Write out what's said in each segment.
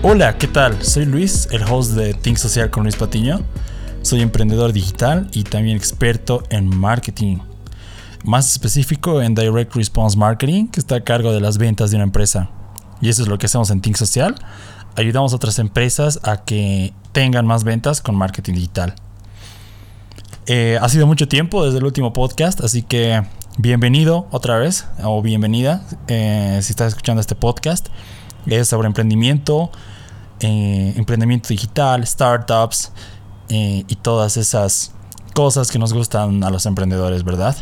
Hola, ¿qué tal? Soy Luis, el host de Think Social con Luis Patiño. Soy emprendedor digital y también experto en marketing. Más específico en Direct Response Marketing, que está a cargo de las ventas de una empresa. Y eso es lo que hacemos en Think Social. Ayudamos a otras empresas a que tengan más ventas con marketing digital. Eh, ha sido mucho tiempo desde el último podcast, así que bienvenido otra vez o bienvenida eh, si estás escuchando este podcast es sobre emprendimiento, eh, emprendimiento digital, startups eh, y todas esas cosas que nos gustan a los emprendedores, ¿verdad?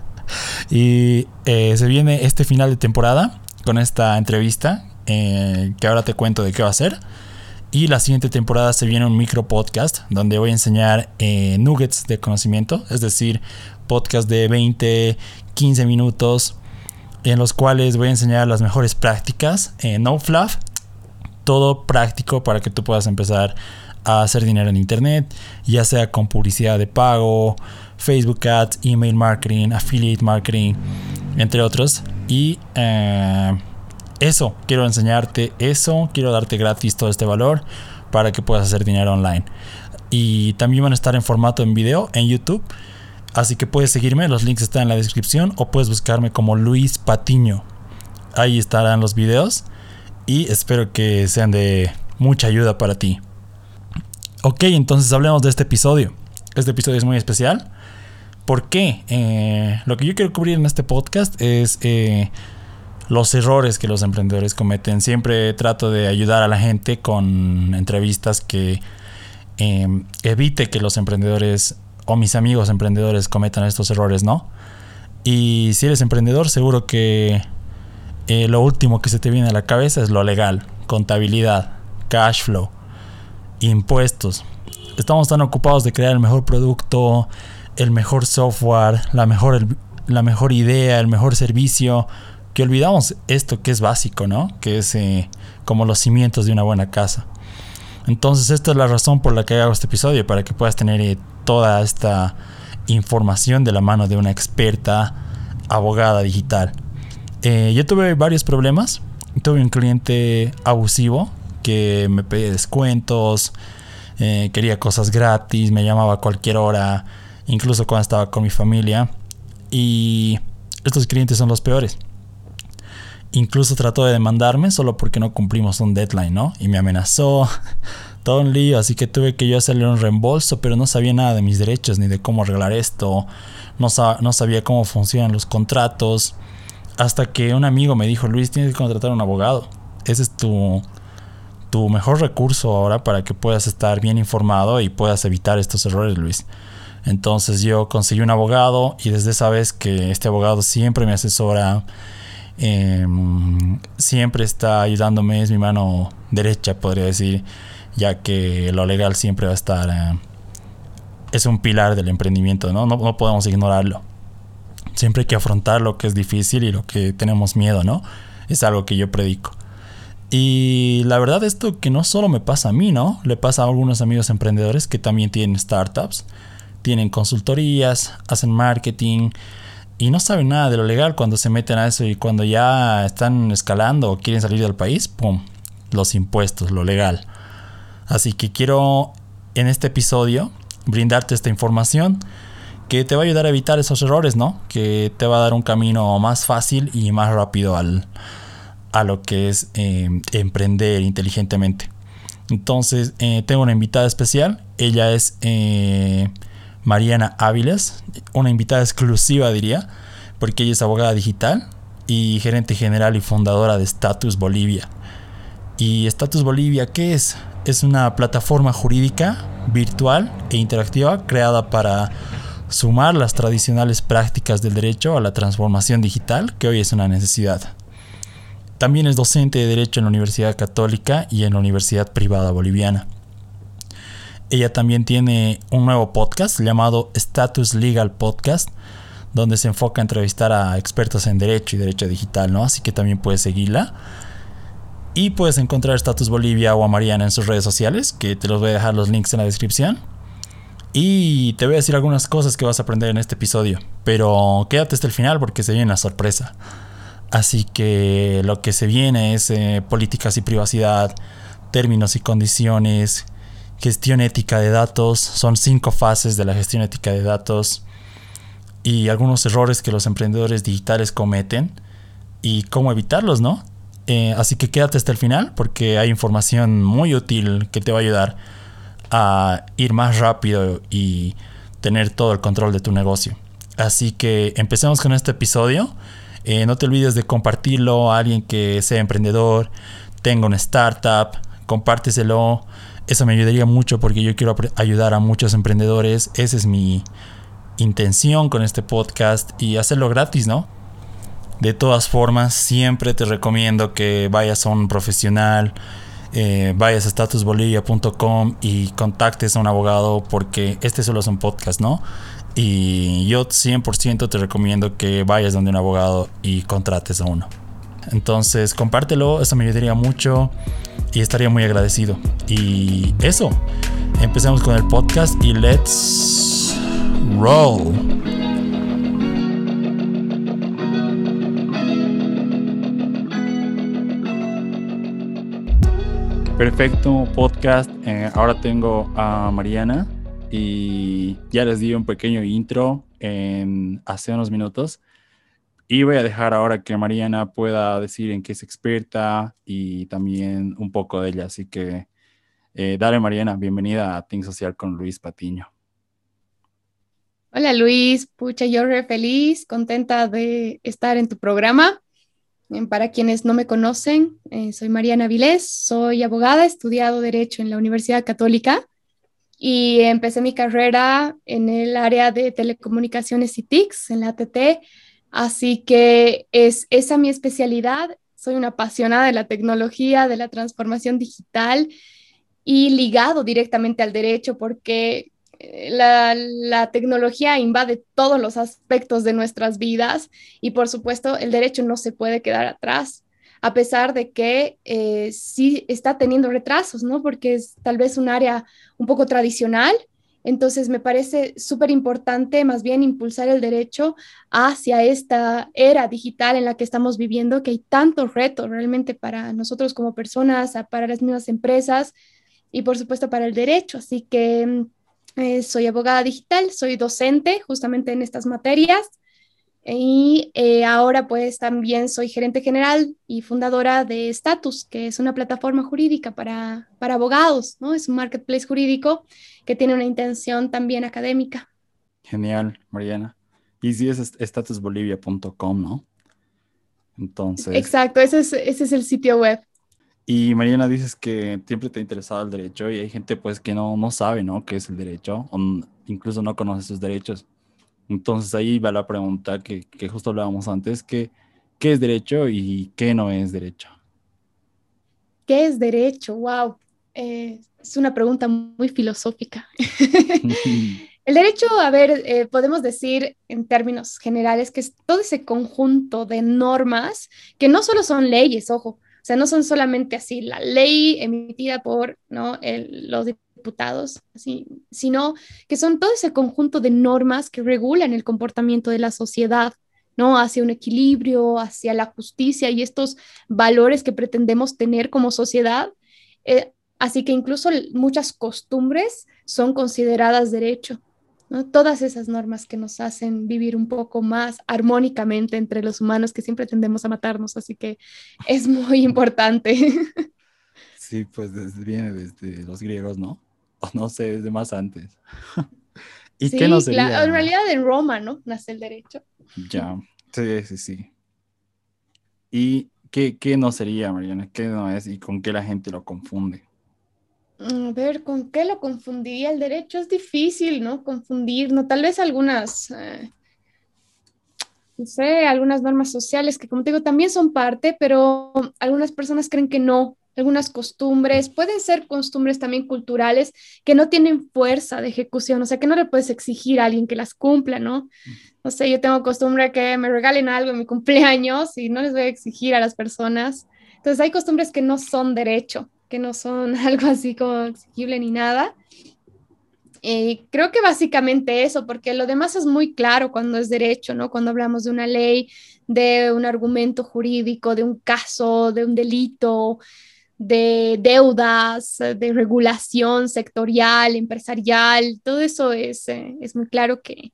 y eh, se viene este final de temporada con esta entrevista que ahora te cuento de qué va a ser. Y la siguiente temporada se viene un micro podcast donde voy a enseñar nuggets de conocimiento, es decir, podcast de 20, 15 minutos en los cuales voy a enseñar las mejores prácticas en no fluff, todo práctico para que tú puedas empezar a hacer dinero en internet, ya sea con publicidad de pago, Facebook Ads, email marketing, affiliate marketing, entre otros. Y eh, eso, quiero enseñarte eso, quiero darte gratis todo este valor para que puedas hacer dinero online. Y también van a estar en formato en video en YouTube. Así que puedes seguirme, los links están en la descripción o puedes buscarme como Luis Patiño. Ahí estarán los videos y espero que sean de mucha ayuda para ti. Ok, entonces hablemos de este episodio. Este episodio es muy especial. ¿Por qué? Eh, lo que yo quiero cubrir en este podcast es eh, los errores que los emprendedores cometen. Siempre trato de ayudar a la gente con entrevistas que eh, evite que los emprendedores o mis amigos emprendedores cometan estos errores, ¿no? Y si eres emprendedor, seguro que eh, lo último que se te viene a la cabeza es lo legal, contabilidad, cash flow, impuestos. Estamos tan ocupados de crear el mejor producto, el mejor software, la mejor, la mejor idea, el mejor servicio, que olvidamos esto que es básico, ¿no? Que es eh, como los cimientos de una buena casa. Entonces esta es la razón por la que hago este episodio, para que puedas tener eh, toda esta información de la mano de una experta abogada digital. Eh, yo tuve varios problemas. Tuve un cliente abusivo que me pedía descuentos, eh, quería cosas gratis, me llamaba a cualquier hora, incluso cuando estaba con mi familia. Y estos clientes son los peores. Incluso trató de demandarme solo porque no cumplimos un deadline, ¿no? Y me amenazó, todo un lío, así que tuve que yo hacerle un reembolso, pero no sabía nada de mis derechos ni de cómo arreglar esto, no, sabía cómo funcionan los contratos, hasta que un amigo me dijo, Luis, tienes que contratar a un abogado, ese es tu mejor recurso ahora para que puedas estar bien informado y puedas evitar estos errores, Luis. Entonces yo conseguí un abogado y desde esa vez que este abogado siempre me asesora, em, siempre está ayudándome, es mi mano derecha, podría decir ya que lo legal siempre va a estar... Eh, es un pilar del emprendimiento, ¿no? ¿no? podemos ignorarlo. Siempre hay que afrontar lo que es difícil y lo que tenemos miedo, ¿no? Es algo que yo predico. Y la verdad esto que no solo me pasa a mí, ¿no? Le pasa a algunos amigos emprendedores que también tienen startups, tienen consultorías, hacen marketing y no saben nada de lo legal cuando se meten a eso y cuando ya están escalando o quieren salir del país, ¡pum! Los impuestos, lo legal. Así que quiero en este episodio brindarte esta información que te va a ayudar a evitar esos errores, ¿no? Que te va a dar un camino más fácil y más rápido al, a lo que es eh, emprender inteligentemente. Entonces, eh, tengo una invitada especial. Ella es eh, Mariana Áviles, una invitada exclusiva, diría, porque ella es abogada digital y gerente general y fundadora de Status Bolivia. ¿Y Status Bolivia qué es? es una plataforma jurídica virtual e interactiva creada para sumar las tradicionales prácticas del derecho a la transformación digital que hoy es una necesidad. También es docente de Derecho en la Universidad Católica y en la Universidad Privada Boliviana. Ella también tiene un nuevo podcast llamado Status Legal Podcast, donde se enfoca a entrevistar a expertos en derecho y derecho digital, ¿no? Así que también puedes seguirla. Y puedes encontrar Status Bolivia o a Mariana en sus redes sociales, que te los voy a dejar los links en la descripción. Y te voy a decir algunas cosas que vas a aprender en este episodio. Pero quédate hasta el final porque se viene una sorpresa. Así que lo que se viene es eh, políticas y privacidad, términos y condiciones, gestión ética de datos. Son cinco fases de la gestión ética de datos y algunos errores que los emprendedores digitales cometen y cómo evitarlos, ¿no? Eh, así que quédate hasta el final porque hay información muy útil que te va a ayudar a ir más rápido y tener todo el control de tu negocio. Así que empecemos con este episodio. Eh, no te olvides de compartirlo a alguien que sea emprendedor, tenga una startup, compárteselo. Eso me ayudaría mucho porque yo quiero ayudar a muchos emprendedores. Esa es mi intención con este podcast y hacerlo gratis, ¿no? De todas formas, siempre te recomiendo que vayas a un profesional, eh, vayas a statusbolivia.com y contactes a un abogado porque este solo es un podcast, ¿no? Y yo 100% te recomiendo que vayas donde un abogado y contrates a uno. Entonces, compártelo, eso me ayudaría mucho y estaría muy agradecido. Y eso, empecemos con el podcast y let's roll. Perfecto podcast. Eh, ahora tengo a Mariana y ya les di un pequeño intro en, hace unos minutos. Y voy a dejar ahora que Mariana pueda decir en qué es experta y también un poco de ella. Así que eh, dale Mariana, bienvenida a Think Social con Luis Patiño. Hola Luis, pucha, yo re feliz, contenta de estar en tu programa. Para quienes no me conocen, eh, soy Mariana Vilés, soy abogada, he estudiado Derecho en la Universidad Católica y empecé mi carrera en el área de telecomunicaciones y TICs, en la ATT, así que es esa mi especialidad. Soy una apasionada de la tecnología, de la transformación digital y ligado directamente al derecho porque la, tecnología invade todos los aspectos de nuestras vidas y por supuesto el derecho no se puede quedar atrás, a pesar de que eh, sí está teniendo retrasos, ¿no? Porque es tal vez un área un poco tradicional. Entonces me parece súper importante más bien impulsar el derecho hacia esta era digital en la que estamos viviendo, que hay tantos retos realmente para nosotros como personas, para las mismas empresas y por supuesto para el derecho. Así que eh, soy abogada digital, soy docente justamente en estas materias y eh, ahora pues también soy gerente general y fundadora de Status, que es una plataforma jurídica para, para abogados, ¿no? Es un marketplace jurídico que tiene una intención también académica. Genial, Mariana. Y si es statusbolivia.com, ¿no? Entonces. Exacto, ese es, ese es el sitio web. Y Mariana, dices que siempre te ha interesado el derecho y hay gente pues que no, no sabe, ¿no? ¿Qué es el derecho? O incluso no conoce sus derechos. Entonces ahí va la pregunta que, que justo hablábamos antes, que, ¿qué es derecho y qué no es derecho? ¿Qué es derecho? Wow. Eh, es una pregunta muy filosófica. el derecho, a ver, eh, podemos decir en términos generales que es todo ese conjunto de normas que no solo son leyes, ojo, o sea, no son solamente así la ley emitida por ¿no? los diputados, así, sino que son todo ese conjunto de normas que regulan el comportamiento de la sociedad, ¿no? Hacia un equilibrio, hacia la justicia y estos valores que pretendemos tener como sociedad. Eh, así que incluso muchas costumbres son consideradas derecho. Todas esas normas que nos hacen vivir un poco más armónicamente entre los humanos que siempre tendemos a matarnos, así que es muy importante. Sí, pues viene desde los griegos, ¿no? O no sé, desde más antes. ¿Y qué no sería? en realidad en Roma, ¿no? Nace el derecho. Ya, sí, sí, sí. ¿Y qué, qué no sería, Mariana? ¿Qué no es y con qué la gente lo confunde? A ver, ¿con qué lo confundiría el derecho? Es difícil, ¿no? Confundir, ¿no? Tal vez algunas, eh, no sé, algunas normas sociales que, como te digo, también son parte, pero algunas personas creen que no. Algunas costumbres, pueden ser costumbres también culturales que no tienen fuerza de ejecución, o sea, que no le puedes exigir a alguien que las cumpla, ¿no? No sé, yo tengo costumbre que me regalen algo en mi cumpleaños y no les voy a exigir a las personas. Entonces, hay costumbres que no son derecho que no son algo así como exigible ni nada. Eh, creo que básicamente eso, porque lo demás es muy claro cuando es derecho, ¿no? Cuando hablamos de una ley, de un argumento jurídico, de un caso, de un delito, de deudas, de regulación sectorial, empresarial, todo eso es, eh, es muy claro que,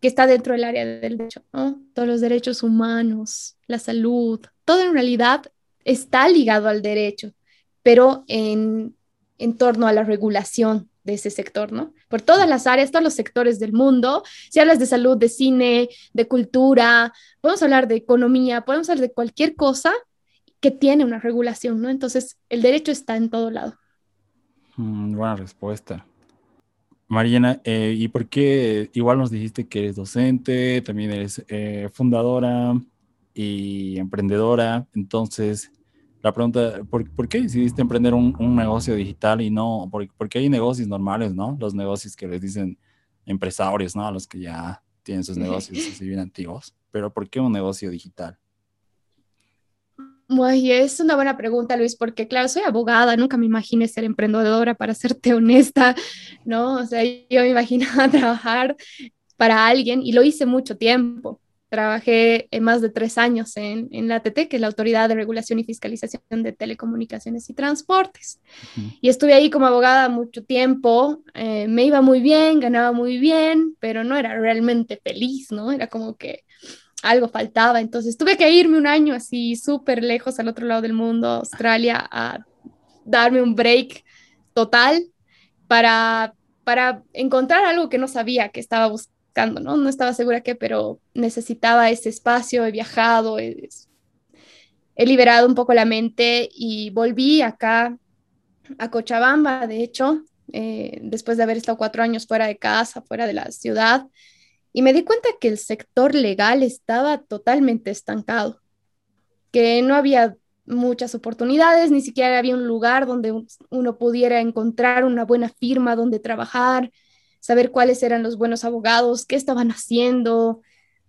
que, está dentro del área del derecho. Todos los derechos humanos, la salud, todo en realidad está ligado al derecho, pero en, en torno a la regulación de ese sector, ¿no? Por todas las áreas, todos los sectores del mundo. Si hablas de salud, de cine, de cultura, podemos hablar de economía, podemos hablar de cualquier cosa que tiene una regulación, ¿no? Entonces, el derecho está en todo lado. Mm, buena respuesta. Mariana, eh, ¿y por qué igual nos dijiste que eres docente, también eres eh, fundadora y emprendedora? Entonces, la pregunta, ¿por, qué decidiste emprender un, negocio digital y no, porque hay negocios normales, ¿no? Los negocios que les dicen empresarios, ¿no? A los que ya tienen sus negocios así bien antiguos. Pero ¿por qué un negocio digital? Muy, es una buena pregunta, Luis, porque claro, soy abogada, nunca me imaginé ser emprendedora, para serte honesta, ¿no? O sea, yo me imaginaba trabajar para alguien y lo hice mucho tiempo. Trabajé más de tres años en, en, la ATT, que es la Autoridad de Regulación y Fiscalización de Telecomunicaciones y Transportes. Y estuve ahí como abogada mucho tiempo. Eh, me iba muy bien, ganaba muy bien, pero no era realmente feliz, ¿no? Era como que algo faltaba. Entonces tuve que irme un año así súper lejos al otro lado del mundo, Australia, a darme un break total para, para encontrar algo que no sabía que estaba buscando ¿no? No estaba segura qué, pero necesitaba ese espacio, he viajado, he, liberado un poco la mente y volví acá a Cochabamba, de hecho, eh, después de haber estado cuatro años fuera de casa, fuera de la ciudad, y me di cuenta que el sector legal estaba totalmente estancado, que no había muchas oportunidades, ni siquiera había un lugar donde uno pudiera encontrar una buena firma donde trabajar, saber cuáles eran los buenos abogados, qué estaban haciendo.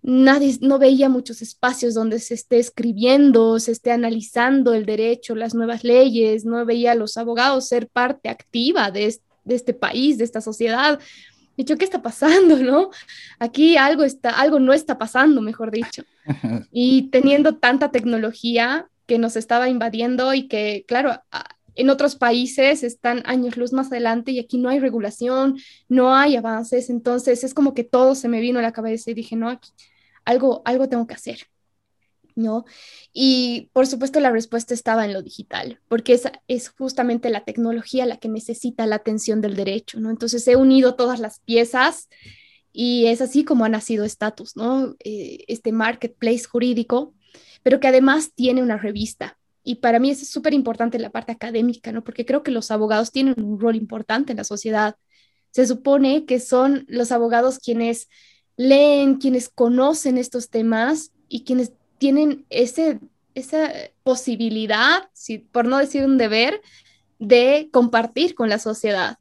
Nadie, no veía muchos espacios donde se esté escribiendo, se esté analizando el derecho, las nuevas leyes, no veía a los abogados ser parte activa de, este país, de esta sociedad. Dicho, ¿qué está pasando, no? Aquí algo está, algo no está pasando, mejor dicho. Y teniendo tanta tecnología que nos estaba invadiendo y que, claro, en otros países están años luz más adelante y aquí no hay regulación, no hay avances, entonces es como que todo se me vino a la cabeza y dije, no, aquí, algo, algo tengo que hacer. ¿No? Y por supuesto la respuesta estaba en lo digital, porque es, es justamente la tecnología la que necesita la atención del derecho, ¿no? Entonces he unido todas las piezas y es así como ha nacido Status, ¿no? Eh, este marketplace jurídico, pero que además tiene una revista, y para mí es súper importante la parte académica, ¿no? Porque creo que los abogados tienen un rol importante en la sociedad. Se supone que son los abogados quienes leen, quienes conocen estos temas y quienes tienen ese, esa posibilidad, si, por no decir un deber, de compartir con la sociedad.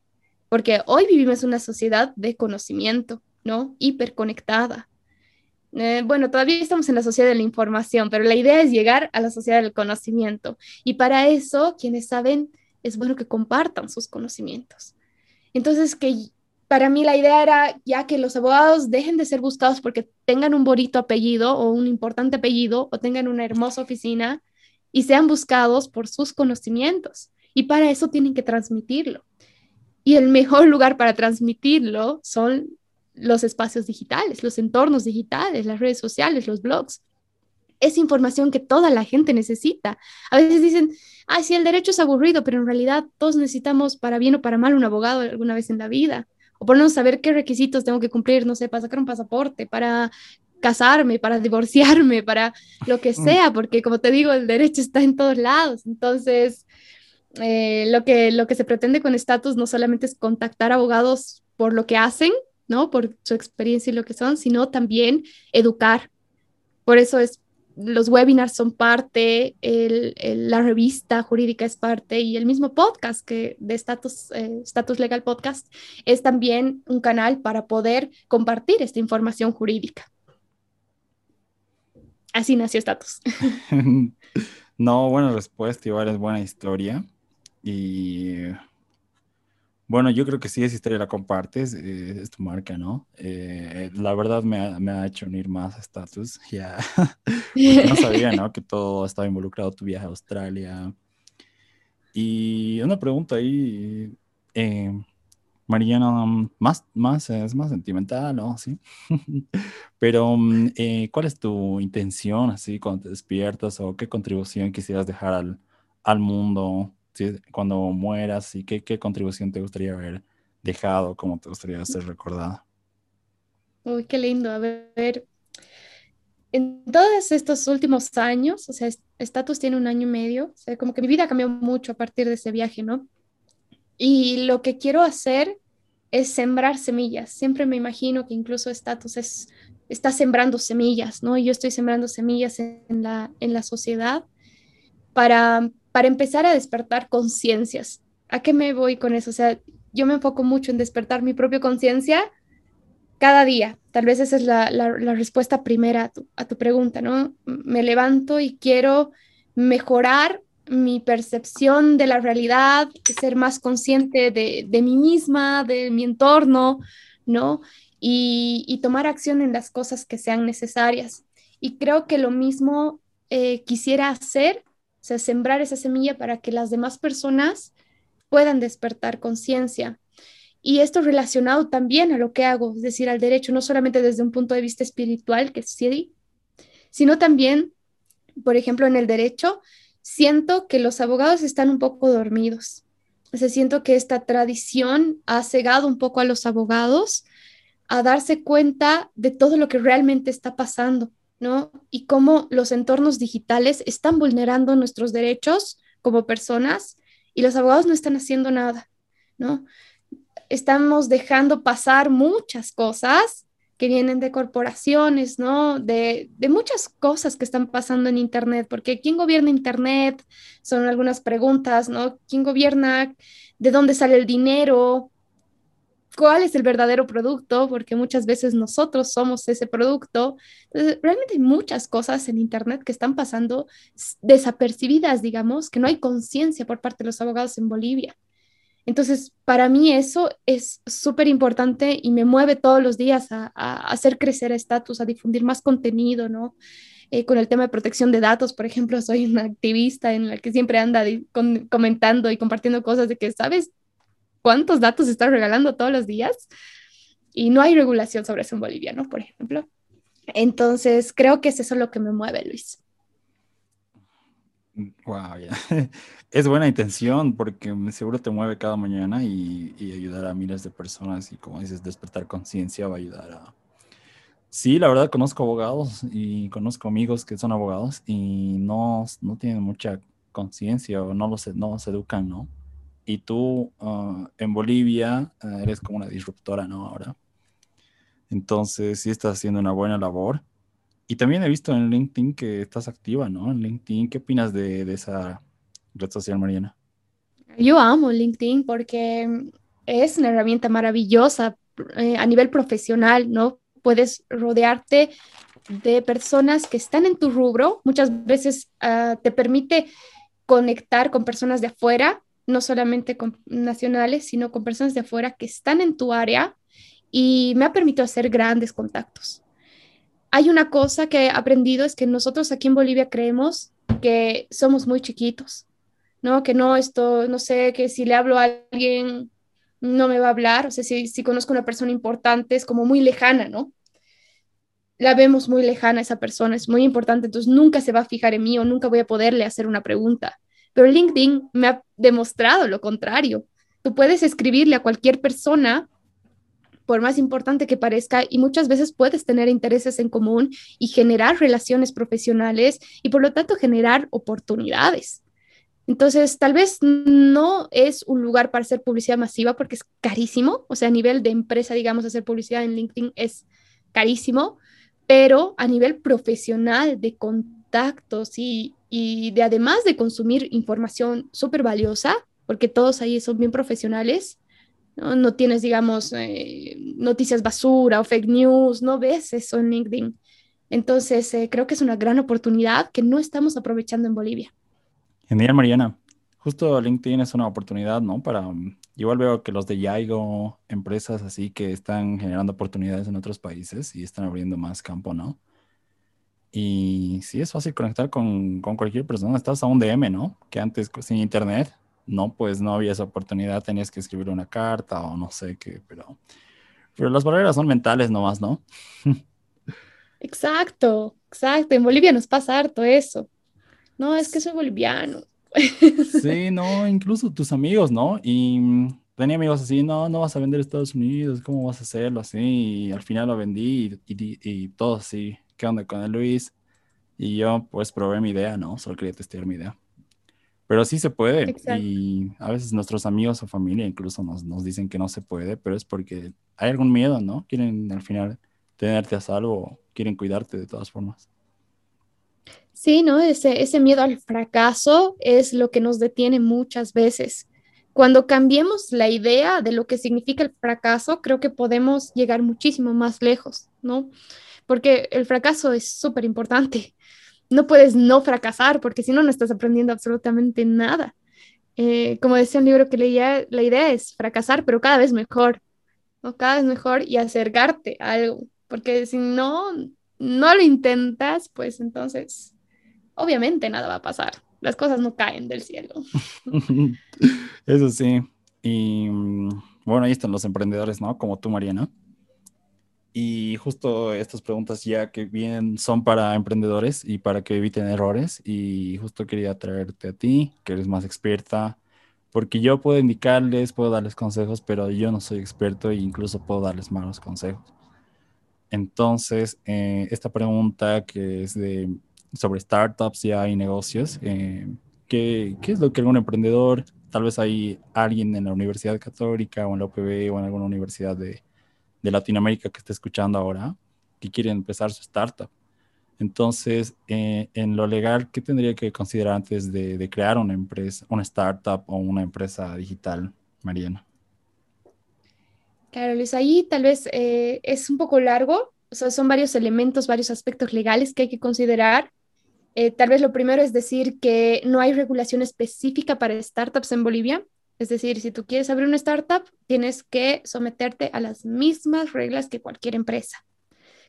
Porque hoy vivimos una sociedad de conocimiento, ¿no? Hiperconectada. Eh, bueno, todavía estamos en la sociedad de la información, pero la idea es llegar a la sociedad del conocimiento. Y para eso, quienes saben, es bueno que compartan sus conocimientos. Entonces, que para mí la idea era ya que los abogados dejen de ser buscados porque tengan un bonito apellido o un importante apellido o tengan una hermosa oficina y sean buscados por sus conocimientos. Y para eso tienen que transmitirlo. Y el mejor lugar para transmitirlo son los espacios digitales, los entornos digitales, las redes sociales, los blogs. Es información que toda la gente necesita. A veces dicen, ay, sí, el derecho es aburrido, pero en realidad todos necesitamos, para bien o para mal, un abogado alguna vez en la vida. O por no saber qué requisitos tengo que cumplir, no sé, para sacar un pasaporte, para casarme, para divorciarme, para lo que mm. sea, porque como te digo, el derecho está en todos lados. Entonces, eh, lo, que, lo que se pretende con estatus no solamente es contactar abogados por lo que hacen, ¿no? Por su experiencia y lo que son, sino también educar. Por eso es, los webinars son parte, la revista jurídica es parte y el mismo podcast que de Status, eh, Legal Podcast es también un canal para poder compartir esta información jurídica. Así nació Status. no, buena respuesta, igual es buena historia. Y bueno, yo creo que sí, esa historia la compartes, eh, es tu marca, ¿no? Eh, la verdad me ha, me ha, hecho unir más a Status, ya. no sabía, ¿no? Que todo estaba involucrado, tu viaje a Australia. Y una pregunta ahí, eh, Mariana, más, más, es más sentimental, ¿no? Sí. Pero, mm, eh, ¿cuál es tu intención, así, cuando te despiertas o qué contribución quisieras dejar al, al mundo cuando mueras y qué, qué contribución te gustaría haber dejado, cómo te gustaría ser recordada? Uy, qué lindo. A ver, en todos estos últimos años, o sea, Status tiene un año y medio, o sea, como que mi vida cambió mucho a partir de ese viaje, ¿no? Y lo que quiero hacer es sembrar semillas. Siempre me imagino que incluso Status es, está sembrando semillas, ¿no? Y yo estoy sembrando semillas en la, en la sociedad para, para empezar a despertar conciencias. ¿A qué me voy con eso? O sea, yo me enfoco mucho en despertar mi propia conciencia cada día. Tal vez esa es la, la, respuesta primera a tu, pregunta, ¿no? Me levanto y quiero mejorar mi percepción de la realidad, ser más consciente de, de mí misma, de mi entorno, ¿no? Y, y, tomar acción en las cosas que sean necesarias. Y creo que lo mismo eh, quisiera hacer, sea, sembrar esa semilla para que las demás personas puedan despertar conciencia. Y esto relacionado también a lo que hago, es decir, al derecho, no solamente desde un punto de vista espiritual, que sí, sino también, por ejemplo, en el derecho, siento que los abogados están un poco dormidos. O sea, siento que esta tradición ha cegado un poco a los abogados a darse cuenta de todo lo que realmente está pasando, ¿no? Y cómo los entornos digitales están vulnerando nuestros derechos como personas y los abogados no están haciendo nada, ¿no? Estamos dejando pasar muchas cosas que vienen de corporaciones, ¿no? De, muchas cosas que están pasando en Internet, porque ¿quién gobierna Internet? Son algunas preguntas, ¿no? ¿Quién gobierna? ¿De dónde sale el dinero? ¿Cuál es el verdadero producto? Porque muchas veces nosotros somos ese producto. Entonces, realmente hay muchas cosas en Internet que están pasando desapercibidas, digamos, que no hay conciencia por parte de los abogados en Bolivia. Entonces, para mí eso es súper importante y me mueve todos los días a, hacer crecer estatus, a difundir más contenido, ¿no? Eh, con el tema de protección de datos, por ejemplo, soy una activista en la que siempre anda comentando y compartiendo cosas de que, ¿sabes cuántos datos estás regalando todos los días? Y no hay regulación sobre eso en Bolivia, ¿no? Por ejemplo. Entonces, creo que es eso lo que me mueve, Luis. Wow, ya. Es buena intención porque seguro te mueve cada mañana y, ayudar a miles de personas y como dices, despertar conciencia va a ayudar a... Sí, la verdad conozco abogados y conozco amigos que son abogados y no, no tienen mucha conciencia o no los, no se educan, ¿no? Y tú ah, en Bolivia ah, eres como una disruptora, ¿no? Ahora. Entonces sí estás haciendo una buena labor y también he visto en LinkedIn que estás activa, ¿no? En LinkedIn, ¿qué opinas de, esa red social, Mariana? Yo amo LinkedIn porque es una herramienta maravillosa eh, a nivel profesional, ¿no? Puedes rodearte de personas que están en tu rubro. Muchas veces ah, te permite conectar con personas de afuera, no solamente con nacionales, sino con personas de afuera que están en tu área y me ha permitido hacer grandes contactos hay una cosa que he aprendido, es que nosotros aquí en Bolivia creemos que somos muy chiquitos, ¿no? Que no, esto, no sé, que si le hablo a alguien no me va a hablar, o sea, si, si conozco a una persona importante es como muy lejana, ¿no? La vemos muy lejana esa persona, es muy importante, entonces nunca se va a fijar en mí o nunca voy a poderle hacer una pregunta. Pero LinkedIn me ha demostrado lo contrario. Tú puedes escribirle a cualquier persona por más importante que parezca, y muchas veces puedes tener intereses en común y generar relaciones profesionales y por lo tanto generar oportunidades. Entonces, tal vez no es un lugar para hacer publicidad masiva porque es carísimo, o sea, a nivel de empresa, digamos, hacer publicidad en LinkedIn es carísimo, pero a nivel profesional de contactos y, y de además de consumir información súper valiosa, porque todos ahí son bien profesionales, no, tienes, digamos, eh, noticias basura o fake news, no ves eso en LinkedIn. Entonces, eh, creo que es una gran oportunidad que no estamos aprovechando en Bolivia. Genial, Mariana. Justo LinkedIn es una oportunidad, ¿no? Para, mm, igual veo que los de Yaigo, empresas así que están generando oportunidades en otros países y están abriendo más campo, ¿no? Y sí, es fácil conectar con, con cualquier persona. Estás a un DM, ¿no? Que antes sin internet no, pues no había esa oportunidad, tenías que escribir una carta o no sé qué, pero, pero las barreras son mentales nomás, ¿no? Exacto, exacto. En Bolivia nos pasa harto eso. No, es que soy boliviano. Sí, no, incluso tus amigos, ¿no? Y mm, tenía amigos así, no, no vas a vender Estados Unidos, ¿cómo vas a hacerlo así? Y al final lo vendí y, y, y todo así, ¿qué onda con el Luis? Y yo pues probé mi idea, ¿no? Solo quería testear mi idea. Pero sí se puede. Y a veces nuestros amigos o familia incluso nos, nos, dicen que no se puede, pero es porque hay algún miedo, ¿no? Quieren al final tenerte a salvo, quieren cuidarte de todas formas. Sí, ¿no? Ese, ese miedo al fracaso es lo que nos detiene muchas veces. Cuando cambiemos la idea de lo que significa el fracaso, creo que podemos llegar muchísimo más lejos, ¿no? Porque el fracaso es súper importante no puedes no fracasar, porque si no, no estás aprendiendo absolutamente nada. Eh, como decía un libro que leía, la idea es fracasar, pero cada vez mejor, ¿no? Cada vez mejor y acercarte a algo, porque si no, no lo intentas, pues entonces, obviamente nada va a pasar. Las cosas no caen del cielo. Eso sí. Y mm, bueno, ahí están los emprendedores, ¿no? Como tú, Mariana. Y justo estas preguntas ya que vienen son para emprendedores y para que eviten errores. Y justo quería traerte a ti, que eres más experta, porque yo puedo indicarles, puedo darles consejos, pero yo no soy experto e incluso puedo darles malos consejos. Entonces, eh, esta pregunta que es de, sobre startups ya y negocios, eh, ¿qué, ¿qué es lo que algún emprendedor, tal vez hay alguien en la Universidad Católica o en la UPB o en alguna universidad de de Latinoamérica que está escuchando ahora, que quiere empezar su startup. Entonces, eh, en lo legal, ¿qué tendría que considerar antes de, crear una empresa, una startup o una empresa digital, Mariana? Claro, Luis, ahí tal vez eh, es un poco largo, o sea, son varios elementos, varios aspectos legales que hay que considerar. Eh, tal vez lo primero es decir que no hay regulación específica para startups en Bolivia. Es decir, si tú quieres abrir una startup, tienes que someterte a las mismas reglas que cualquier empresa.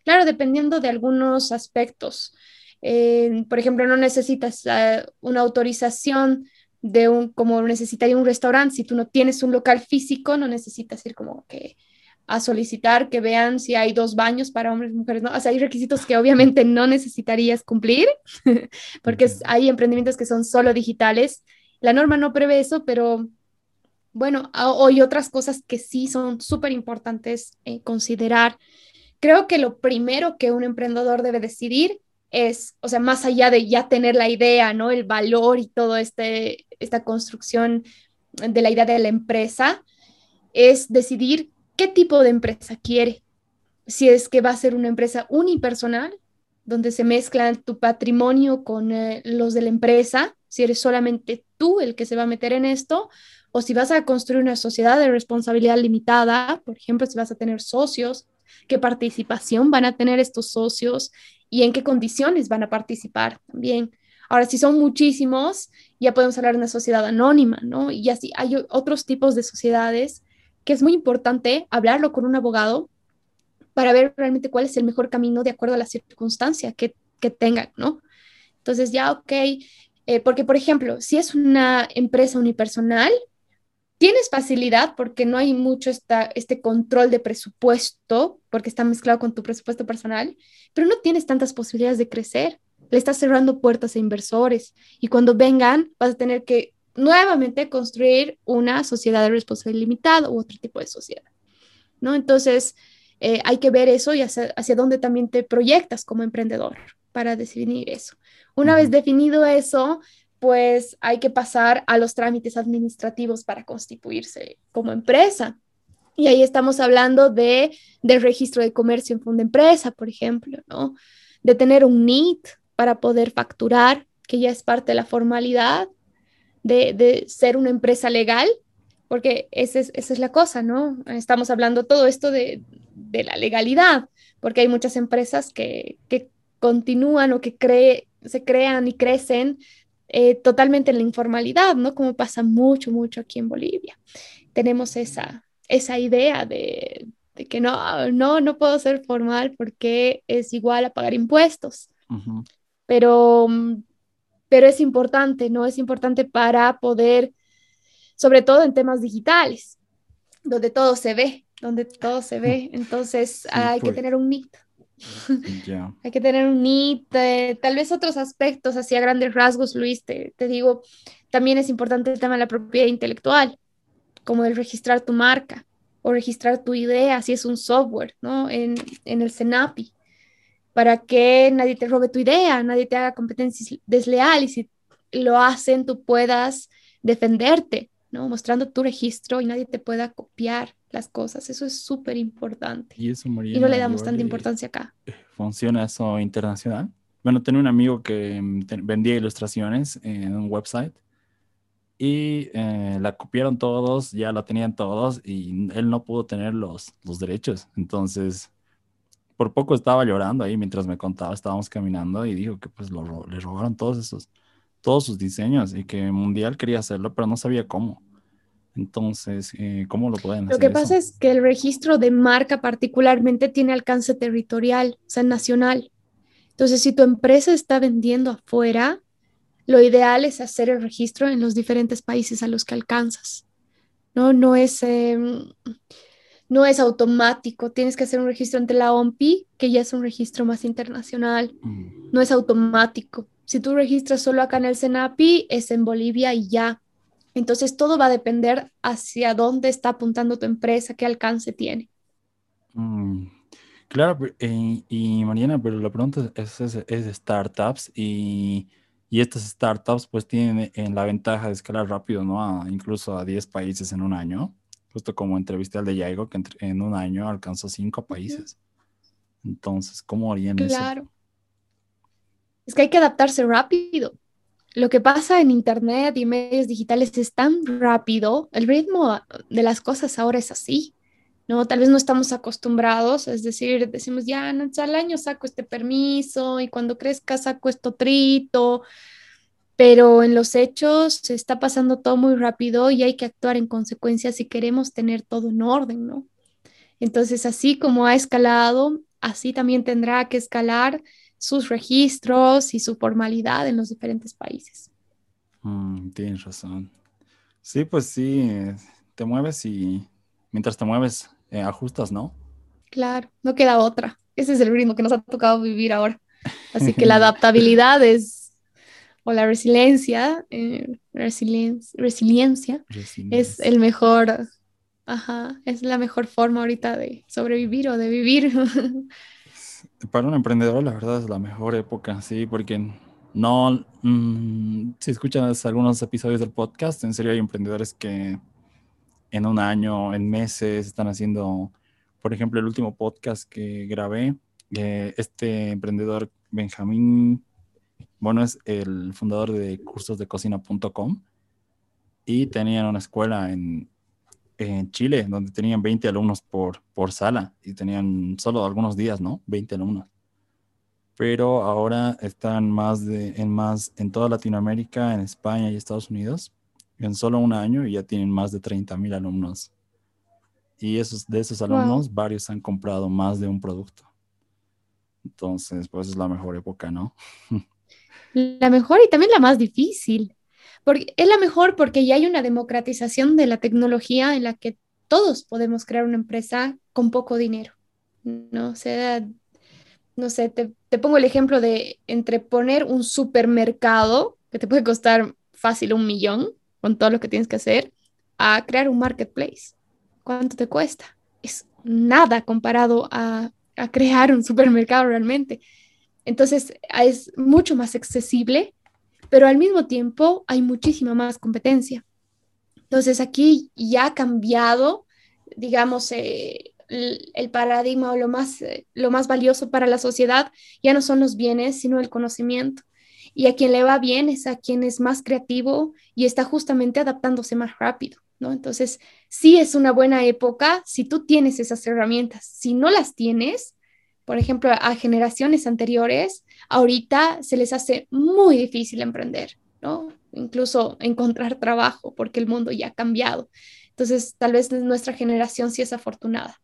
Claro, dependiendo de algunos aspectos. Eh, por ejemplo, no necesitas eh, una autorización de un, como necesitaría un restaurante. Si tú no tienes un local físico, no necesitas ir como que a solicitar que vean si hay dos baños para hombres y mujeres, ¿no? O sea, hay requisitos que obviamente no necesitarías cumplir, porque hay emprendimientos que son solo digitales. La norma no prevé eso, pero bueno, hay otras cosas que sí son súper importantes eh, considerar. Creo que lo primero que un emprendedor debe decidir es, o sea, más allá de ya tener la idea, ¿no? El valor y todo este, esta construcción de la idea de la empresa, es decidir qué tipo de empresa quiere. Si es que va a ser una empresa unipersonal, donde se mezcla tu patrimonio con eh, los de la empresa, si eres solamente tú el que se va a meter en esto, o si vas a construir una sociedad de responsabilidad limitada, por ejemplo, si vas a tener socios, qué participación van a tener estos socios y en qué condiciones van a participar también. Ahora, si son muchísimos, ya podemos hablar de una sociedad anónima, ¿no? Y así hay otros tipos de sociedades que es muy importante hablarlo con un abogado para ver realmente cuál es el mejor camino de acuerdo a la circunstancia que, que tengan, ¿no? Entonces ya, ok, eh, porque por ejemplo, si es una empresa unipersonal, tienes facilidad porque no hay mucho esta, este control de presupuesto, porque está mezclado con tu presupuesto personal, pero no tienes tantas posibilidades de crecer. Le estás cerrando puertas a inversores y cuando vengan vas a tener que nuevamente construir una sociedad de responsabilidad limitada u otro tipo de sociedad. ¿no? Entonces, eh, hay que ver eso y hacia, hacia dónde también te proyectas como emprendedor para definir eso. Una vez definido eso, pues hay que pasar a los trámites administrativos para constituirse como empresa. Y ahí estamos hablando de, del registro de comercio en fondo empresa, por ejemplo, ¿no? De tener un NIT para poder facturar, que ya es parte de la formalidad de, de ser una empresa legal, porque esa es, esa es la cosa, ¿no? Estamos hablando todo esto de, de la legalidad, porque hay muchas empresas que, que continúan o que cree, se crean y crecen eh, totalmente en la informalidad, ¿no? Como pasa mucho, mucho aquí en Bolivia. Tenemos esa, esa idea de, que no, no, no puedo ser formal porque es igual a pagar impuestos. Pero, pero es importante, ¿no? Es importante para poder sobre todo en temas digitales, donde todo se ve, donde todo se ve. Entonces hay que tener un Hay que tener un NIT, eh, tal vez otros aspectos hacia grandes rasgos, Luis, te, te, digo, también es importante el tema de la propiedad intelectual, como el registrar tu marca o registrar tu idea, si es un software, ¿no? En, en el CENAPI, para que nadie te robe tu idea, nadie te haga competencias desleal y si lo hacen, tú puedas defenderte, ¿no? Mostrando tu registro y nadie te pueda copiar las cosas. Eso es súper importante. Y eso, Y no le damos tanta importancia acá. ¿Funciona eso internacional? Bueno, tenía un amigo que mm, vendía ilustraciones en un website y eh, la copiaron todos, ya la tenían todos y él no pudo tener los, los derechos. Entonces, por poco estaba llorando ahí mientras me contaba, estábamos caminando y dijo que pues lo, le robaron todos esos, todos sus diseños y que Mundial quería hacerlo, pero no sabía cómo. Entonces, eh, ¿cómo lo pueden hacer? Lo que pasa es que el registro de marca particularmente tiene alcance territorial, o sea, nacional. Entonces, si tu empresa está vendiendo afuera, lo ideal es hacer el registro en los diferentes países a los que alcanzas. No, no es, em, no es automático. Tienes que hacer un registro ante la OMPI, que ya es un registro más internacional. Mm. No es automático. Si tú registras solo acá en el CENAPI, es en Bolivia y ya. Entonces todo va a depender hacia dónde está apuntando tu empresa, qué alcance tiene. Mm, claro, eh, y Mariana, pero la pregunta es, es, startups y, y, estas startups pues tienen en la ventaja de escalar rápido, ¿no? incluso a 10 países en un año. Justo como entrevisté al de Yaigo, que en un año alcanzó 5 países. Entonces, ¿cómo harían eso? Claro. Es que hay que adaptarse rápido lo que pasa en Internet y medios digitales es tan rápido, el ritmo de las cosas ahora es así, ¿no? Tal vez no estamos acostumbrados, es decir, decimos, ya, no, al año saco este permiso y cuando crezca saco esto trito, pero en los hechos se está pasando todo muy rápido y hay que actuar en consecuencia si queremos tener todo en orden, ¿no? Entonces, así como ha escalado, así también tendrá que escalar sus registros y su formalidad en los diferentes países. Mm, tienes razón. Sí, pues sí, te mueves y mientras te mueves, eh, ajustas, ¿no? Claro, no queda otra. Ese es el ritmo que nos ha tocado vivir ahora. Así que la adaptabilidad es, o la resiliencia, eh, resiliencia, es el mejor, ajá, es la mejor forma ahorita de sobrevivir o de vivir. para un emprendedor la verdad es la mejor época, sí, porque no, mm, si escuchan algunos episodios del podcast, en serio hay emprendedores que en un año, en meses, están haciendo, por ejemplo, el último podcast que grabé, eh, este emprendedor Benjamín, bueno, es el fundador de cursosdecocina.com y tenían una escuela en, en Chile, donde tenían 20 alumnos por, por sala y tenían solo algunos días, ¿no? 20 alumnos. Pero ahora están más de, en más en toda Latinoamérica, en España y Estados Unidos, en solo un año y ya tienen más de 30 mil alumnos. Y esos, de esos alumnos, varios han comprado más de un producto. Entonces, pues es la mejor época, ¿no? La mejor y también la más difícil, es la mejor porque ya hay una democratización de la tecnología en la que todos podemos crear una empresa con poco dinero. No, o sea, no sé, te, te pongo el ejemplo de entre poner un supermercado que te puede costar fácil un millón con todo lo que tienes que hacer, a crear un marketplace. ¿Cuánto te cuesta? Es nada comparado a, a crear un supermercado realmente. Entonces, es mucho más accesible pero al mismo tiempo hay muchísima más competencia. Entonces aquí ya ha cambiado, digamos, eh, el, paradigma o lo más, eh, lo más valioso para la sociedad ya no son los bienes, sino el conocimiento. Y a quien le va bien es a quien es más creativo y está justamente adaptándose más rápido, ¿no? Entonces, sí es una buena época si tú tienes esas herramientas. Si no las tienes, por ejemplo, a generaciones anteriores, ahorita se les hace muy difícil emprender, ¿no? Incluso encontrar trabajo porque el mundo ya ha cambiado. Entonces, tal vez nuestra generación sí es afortunada.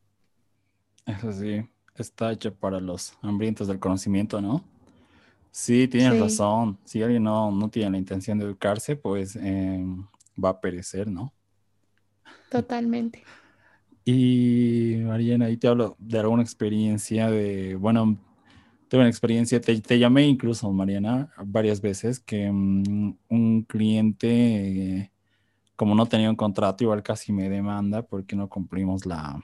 Eso sí, está hecho para los hambrientos del conocimiento, ¿no? Sí, tienes razón. Si alguien no, no, tiene la intención de educarse, pues em, va a perecer, ¿no? Totalmente. Y Mariana, ahí te hablo de alguna experiencia de, bueno, tuve una experiencia, te, te llamé incluso, Mariana, varias veces, que mm, un cliente, como no tenía un contrato, igual casi me demanda porque no cumplimos la...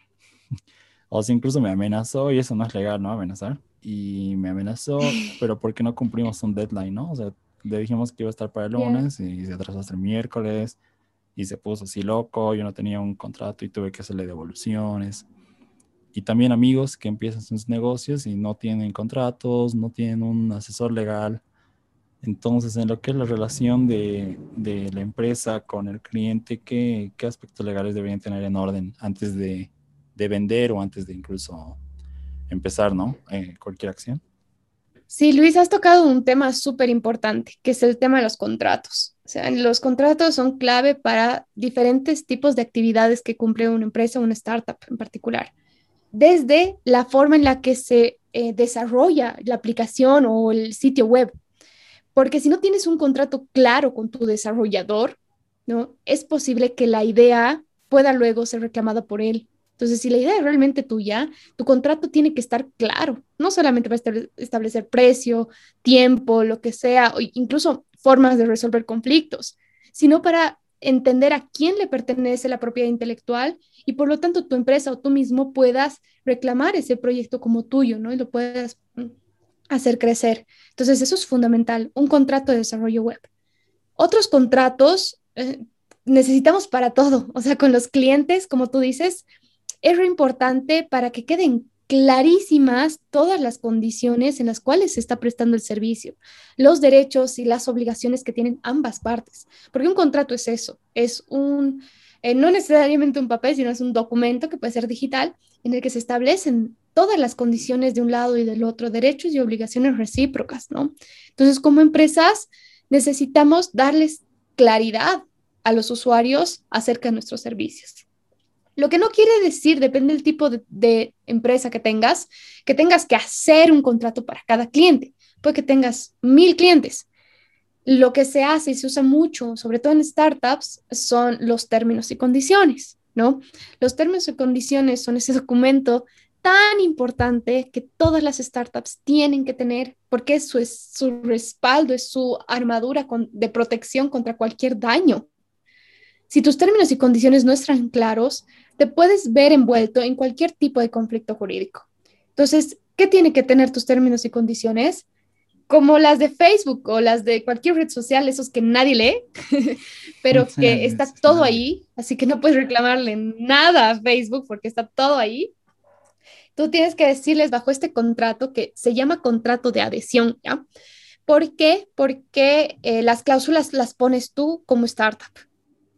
O sea, incluso me amenazó y eso no es legal, ¿no? Amenazar. Y me amenazó, pero porque no cumplimos un deadline, ¿no? O sea, le dijimos que iba a estar para el lunes y se atrasó hasta el miércoles y se puso así loco, yo no tenía un contrato y tuve que hacerle devoluciones. Y también amigos que empiezan sus negocios y no tienen contratos, no tienen un asesor legal. Entonces, en lo que es la relación de, de la empresa con el cliente, ¿qué, ¿qué, aspectos legales deberían tener en orden antes de, de vender o antes de incluso empezar, ¿no? Eh, cualquier acción. Sí, Luis, has tocado un tema súper importante, que es el tema de los contratos. O sea, los contratos son clave para diferentes tipos de actividades que cumple una empresa o una startup en particular. Desde la forma en la que se eh, desarrolla la aplicación o el sitio web. Porque si no tienes un contrato claro con tu desarrollador, ¿no? Es posible que la idea pueda luego ser reclamada por él entonces, si la idea es realmente tuya, tu contrato tiene que estar claro, no solamente para establecer precio, tiempo, lo que sea, o incluso formas de resolver conflictos, sino para entender a quién le pertenece la propiedad intelectual y por lo tanto tu empresa o tú mismo puedas reclamar ese proyecto como tuyo, ¿no? Y lo puedas mm, hacer crecer. Entonces, eso es fundamental, un contrato de desarrollo web. Otros contratos eh, necesitamos para todo, o sea, con los clientes, como tú dices, es re importante para que queden clarísimas todas las condiciones en las cuales se está prestando el servicio, los derechos y las obligaciones que tienen ambas partes, porque un contrato es eso, es un, eh, no necesariamente un papel, sino es un documento que puede ser digital en el que se establecen todas las condiciones de un lado y del otro, derechos y obligaciones recíprocas, ¿no? Entonces, como empresas, necesitamos darles claridad a los usuarios acerca de nuestros servicios. Lo que no quiere decir, depende del tipo de, empresa que tengas, que tengas que hacer un contrato para cada cliente. Puede que tengas mil clientes. Lo que se hace y se usa mucho, sobre todo en startups, son los términos y condiciones, ¿no? Los términos y condiciones son ese documento tan importante que todas las startups tienen que tener porque eso es su respaldo, es su armadura de protección contra cualquier daño. Si tus términos y condiciones no están claros, te puedes ver envuelto en cualquier tipo de conflicto jurídico. Entonces, ¿qué tiene que tener tus términos y condiciones? Como las de Facebook o las de cualquier red social, esos que nadie lee, pero que está todo ahí, así que no puedes reclamarle nada a Facebook porque está todo ahí. Tú tienes que decirles bajo este contrato que se llama contrato de adhesión, ¿ya? ¿Por qué? Porque eh, las cláusulas las pones tú como startup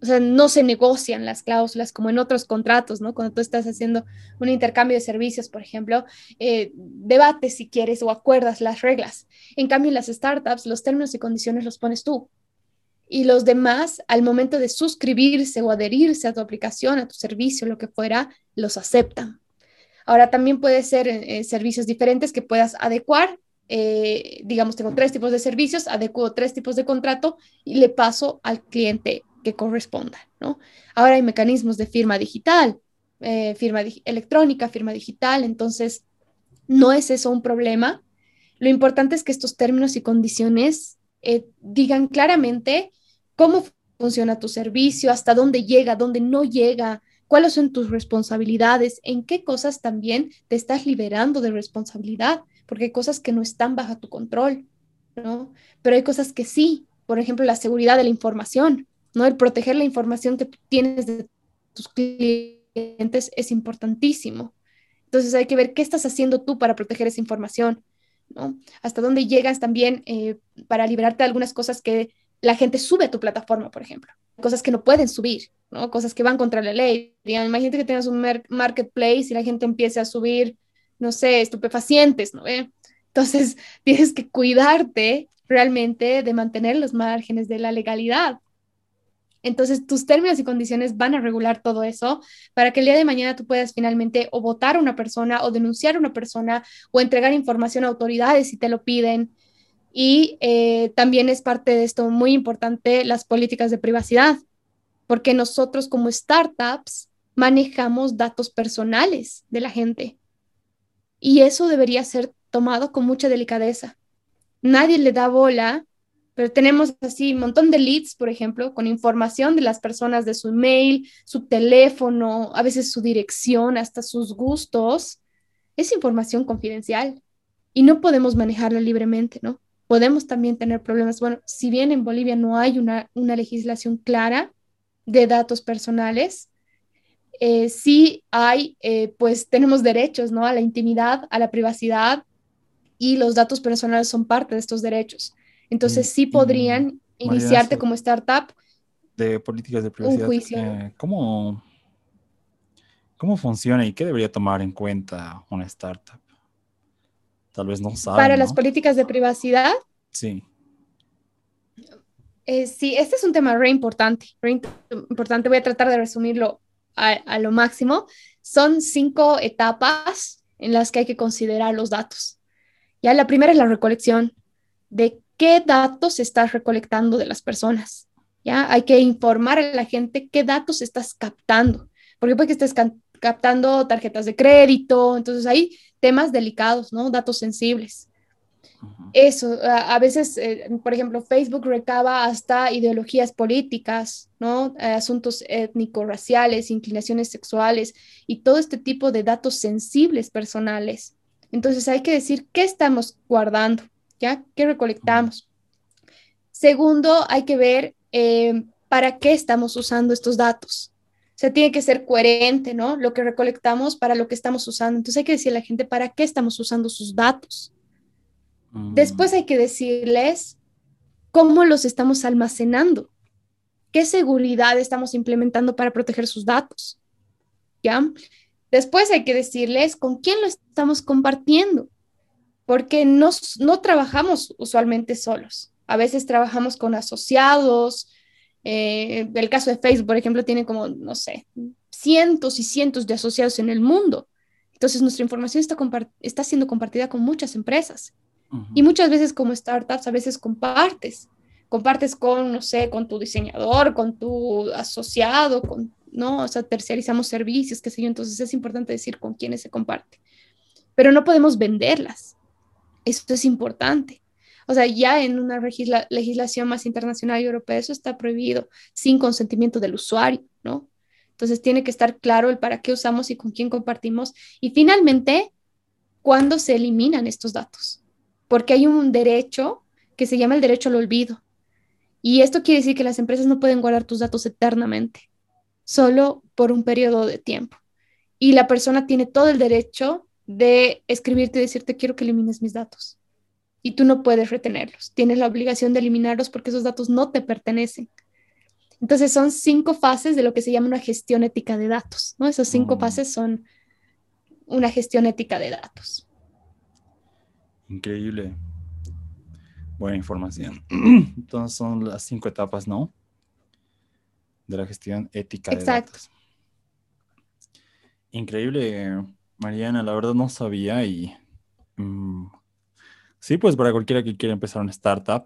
o sea, no se negocian las cláusulas como en otros contratos, ¿no? Cuando tú estás haciendo un intercambio de servicios, por ejemplo, eh, debates si quieres o acuerdas las reglas. En cambio, en las startups, los términos y condiciones los pones tú. Y los demás, al momento de suscribirse o adherirse a tu aplicación, a tu servicio, lo que fuera, los aceptan. Ahora, también puede ser eh, servicios diferentes que puedas adecuar eh, digamos, tengo tres tipos de servicios, adecuo tres tipos de contrato y le paso al cliente que corresponda, ¿no? Ahora hay mecanismos de firma digital, eh, firma electrónica, firma digital, entonces no es eso un problema. Lo importante es que estos términos y condiciones eh, digan claramente cómo funciona tu servicio, hasta dónde llega, dónde no llega, cuáles son tus responsabilidades, en qué cosas también te estás liberando de responsabilidad, porque hay cosas que no están bajo tu control, ¿no? Pero hay cosas que sí, por ejemplo, la seguridad de la información. ¿No? El proteger la información que tienes de tus clientes es importantísimo. Entonces hay que ver qué estás haciendo tú para proteger esa información, ¿no? Hasta dónde llegas también eh, para liberarte de algunas cosas que la gente sube a tu plataforma, por ejemplo. Cosas que no pueden subir, ¿no? Cosas que van contra la ley. imagínate que tengas un marketplace y la gente empiece a subir, no sé, estupefacientes, ¿no? Entonces tienes que cuidarte realmente de mantener los márgenes de la legalidad. Entonces, tus términos y condiciones van a regular todo eso para que el día de mañana tú puedas finalmente o votar a una persona o denunciar a una persona o entregar información a autoridades si te lo piden. Y eh, también es parte de esto muy importante las políticas de privacidad, porque nosotros como startups manejamos datos personales de la gente y eso debería ser tomado con mucha delicadeza. Nadie le da bola, pero tenemos así un montón de leads, por ejemplo, con información de las personas, de su email, su teléfono, a veces su dirección, hasta sus gustos. Es información confidencial y no podemos manejarla libremente, ¿no? Podemos también tener problemas. Bueno, si bien en Bolivia no hay una, una legislación clara de datos personales, eh, sí hay, eh, pues tenemos derechos, ¿no? A la intimidad, a la privacidad y los datos personales son parte de estos derechos. Entonces sí podrían iniciarte como startup. De políticas de privacidad. Un juicio. Eh, ¿cómo, ¿Cómo funciona y qué debería tomar en cuenta una startup? Tal vez no sabe. Para las políticas de privacidad. Sí. sí, este es un tema re importante, re importante. Voy a tratar de resumirlo a, lo máximo, son cinco etapas en las que hay que considerar los datos. Ya la primera es la recolección de qué datos estás recolectando de las personas. Ya hay que informar a la gente qué datos estás captando, porque puede que estés captando tarjetas de crédito, entonces hay temas delicados, ¿no? Datos sensibles. Eso, a, veces, eh, por ejemplo, Facebook recaba hasta ideologías políticas, ¿no? Eh, asuntos étnicos, raciales, inclinaciones sexuales y todo este tipo de datos sensibles personales. Entonces hay que decir qué estamos guardando, ¿ya? ¿Qué recolectamos? Segundo, hay que ver eh, para qué estamos usando estos datos. O sea, tiene que ser coherente, ¿no? Lo que recolectamos para lo que estamos usando. Entonces hay que decirle a la gente para qué estamos usando sus datos. Después hay que decirles cómo los estamos almacenando, qué seguridad estamos implementando para proteger sus datos. ¿Ya? Después hay que decirles con quién lo estamos compartiendo, porque no, no trabajamos usualmente solos. A veces trabajamos con asociados. Eh, el caso de Facebook, por ejemplo, tiene como, no sé, cientos y cientos de asociados en el mundo. Entonces, nuestra información está, está siendo compartida con muchas empresas. Y muchas veces como startups, a veces compartes, compartes con, no sé, con tu diseñador, con tu asociado, con, ¿no? O sea, terciarizamos servicios, qué sé yo, entonces es importante decir con quiénes se comparte. Pero no podemos venderlas. Esto es importante. O sea, ya en una legislación más internacional y europea eso está prohibido sin consentimiento del usuario, ¿no? Entonces tiene que estar claro el para qué usamos y con quién compartimos. Y finalmente, ¿cuándo se eliminan estos datos? porque hay un derecho que se llama el derecho al olvido. Y esto quiere decir que las empresas no pueden guardar tus datos eternamente, solo por un periodo de tiempo. Y la persona tiene todo el derecho de escribirte y decirte quiero que elimines mis datos. Y tú no puedes retenerlos. Tienes la obligación de eliminarlos porque esos datos no te pertenecen. Entonces son cinco fases de lo que se llama una gestión ética de datos. ¿no? Esas cinco mm. fases son una gestión ética de datos. Increíble. Buena información. Entonces son las cinco etapas, ¿no? De la gestión ética de datos. Increíble, Mariana. La verdad no sabía y... Mm, sí, pues para cualquiera que quiera empezar una startup,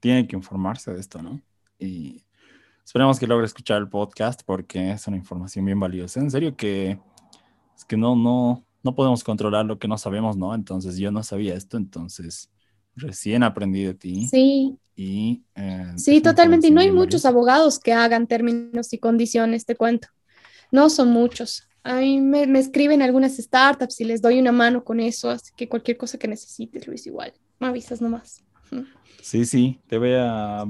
tiene que informarse de esto, ¿no? Y esperemos que logre escuchar el podcast porque es una información bien valiosa. En serio que es que no, no, no podemos controlar lo que no sabemos, ¿no? Entonces yo no sabía esto, entonces recién aprendí de ti. Sí. Y, eh, sí, totalmente. Y no hay muchos abogados que hagan términos y condiciones, te cuento. No son muchos. A mí me, escriben algunas startups y les doy una mano con eso, así que cualquier cosa que necesites, Luis, igual. Me avisas nomás. Sí, sí, te voy a,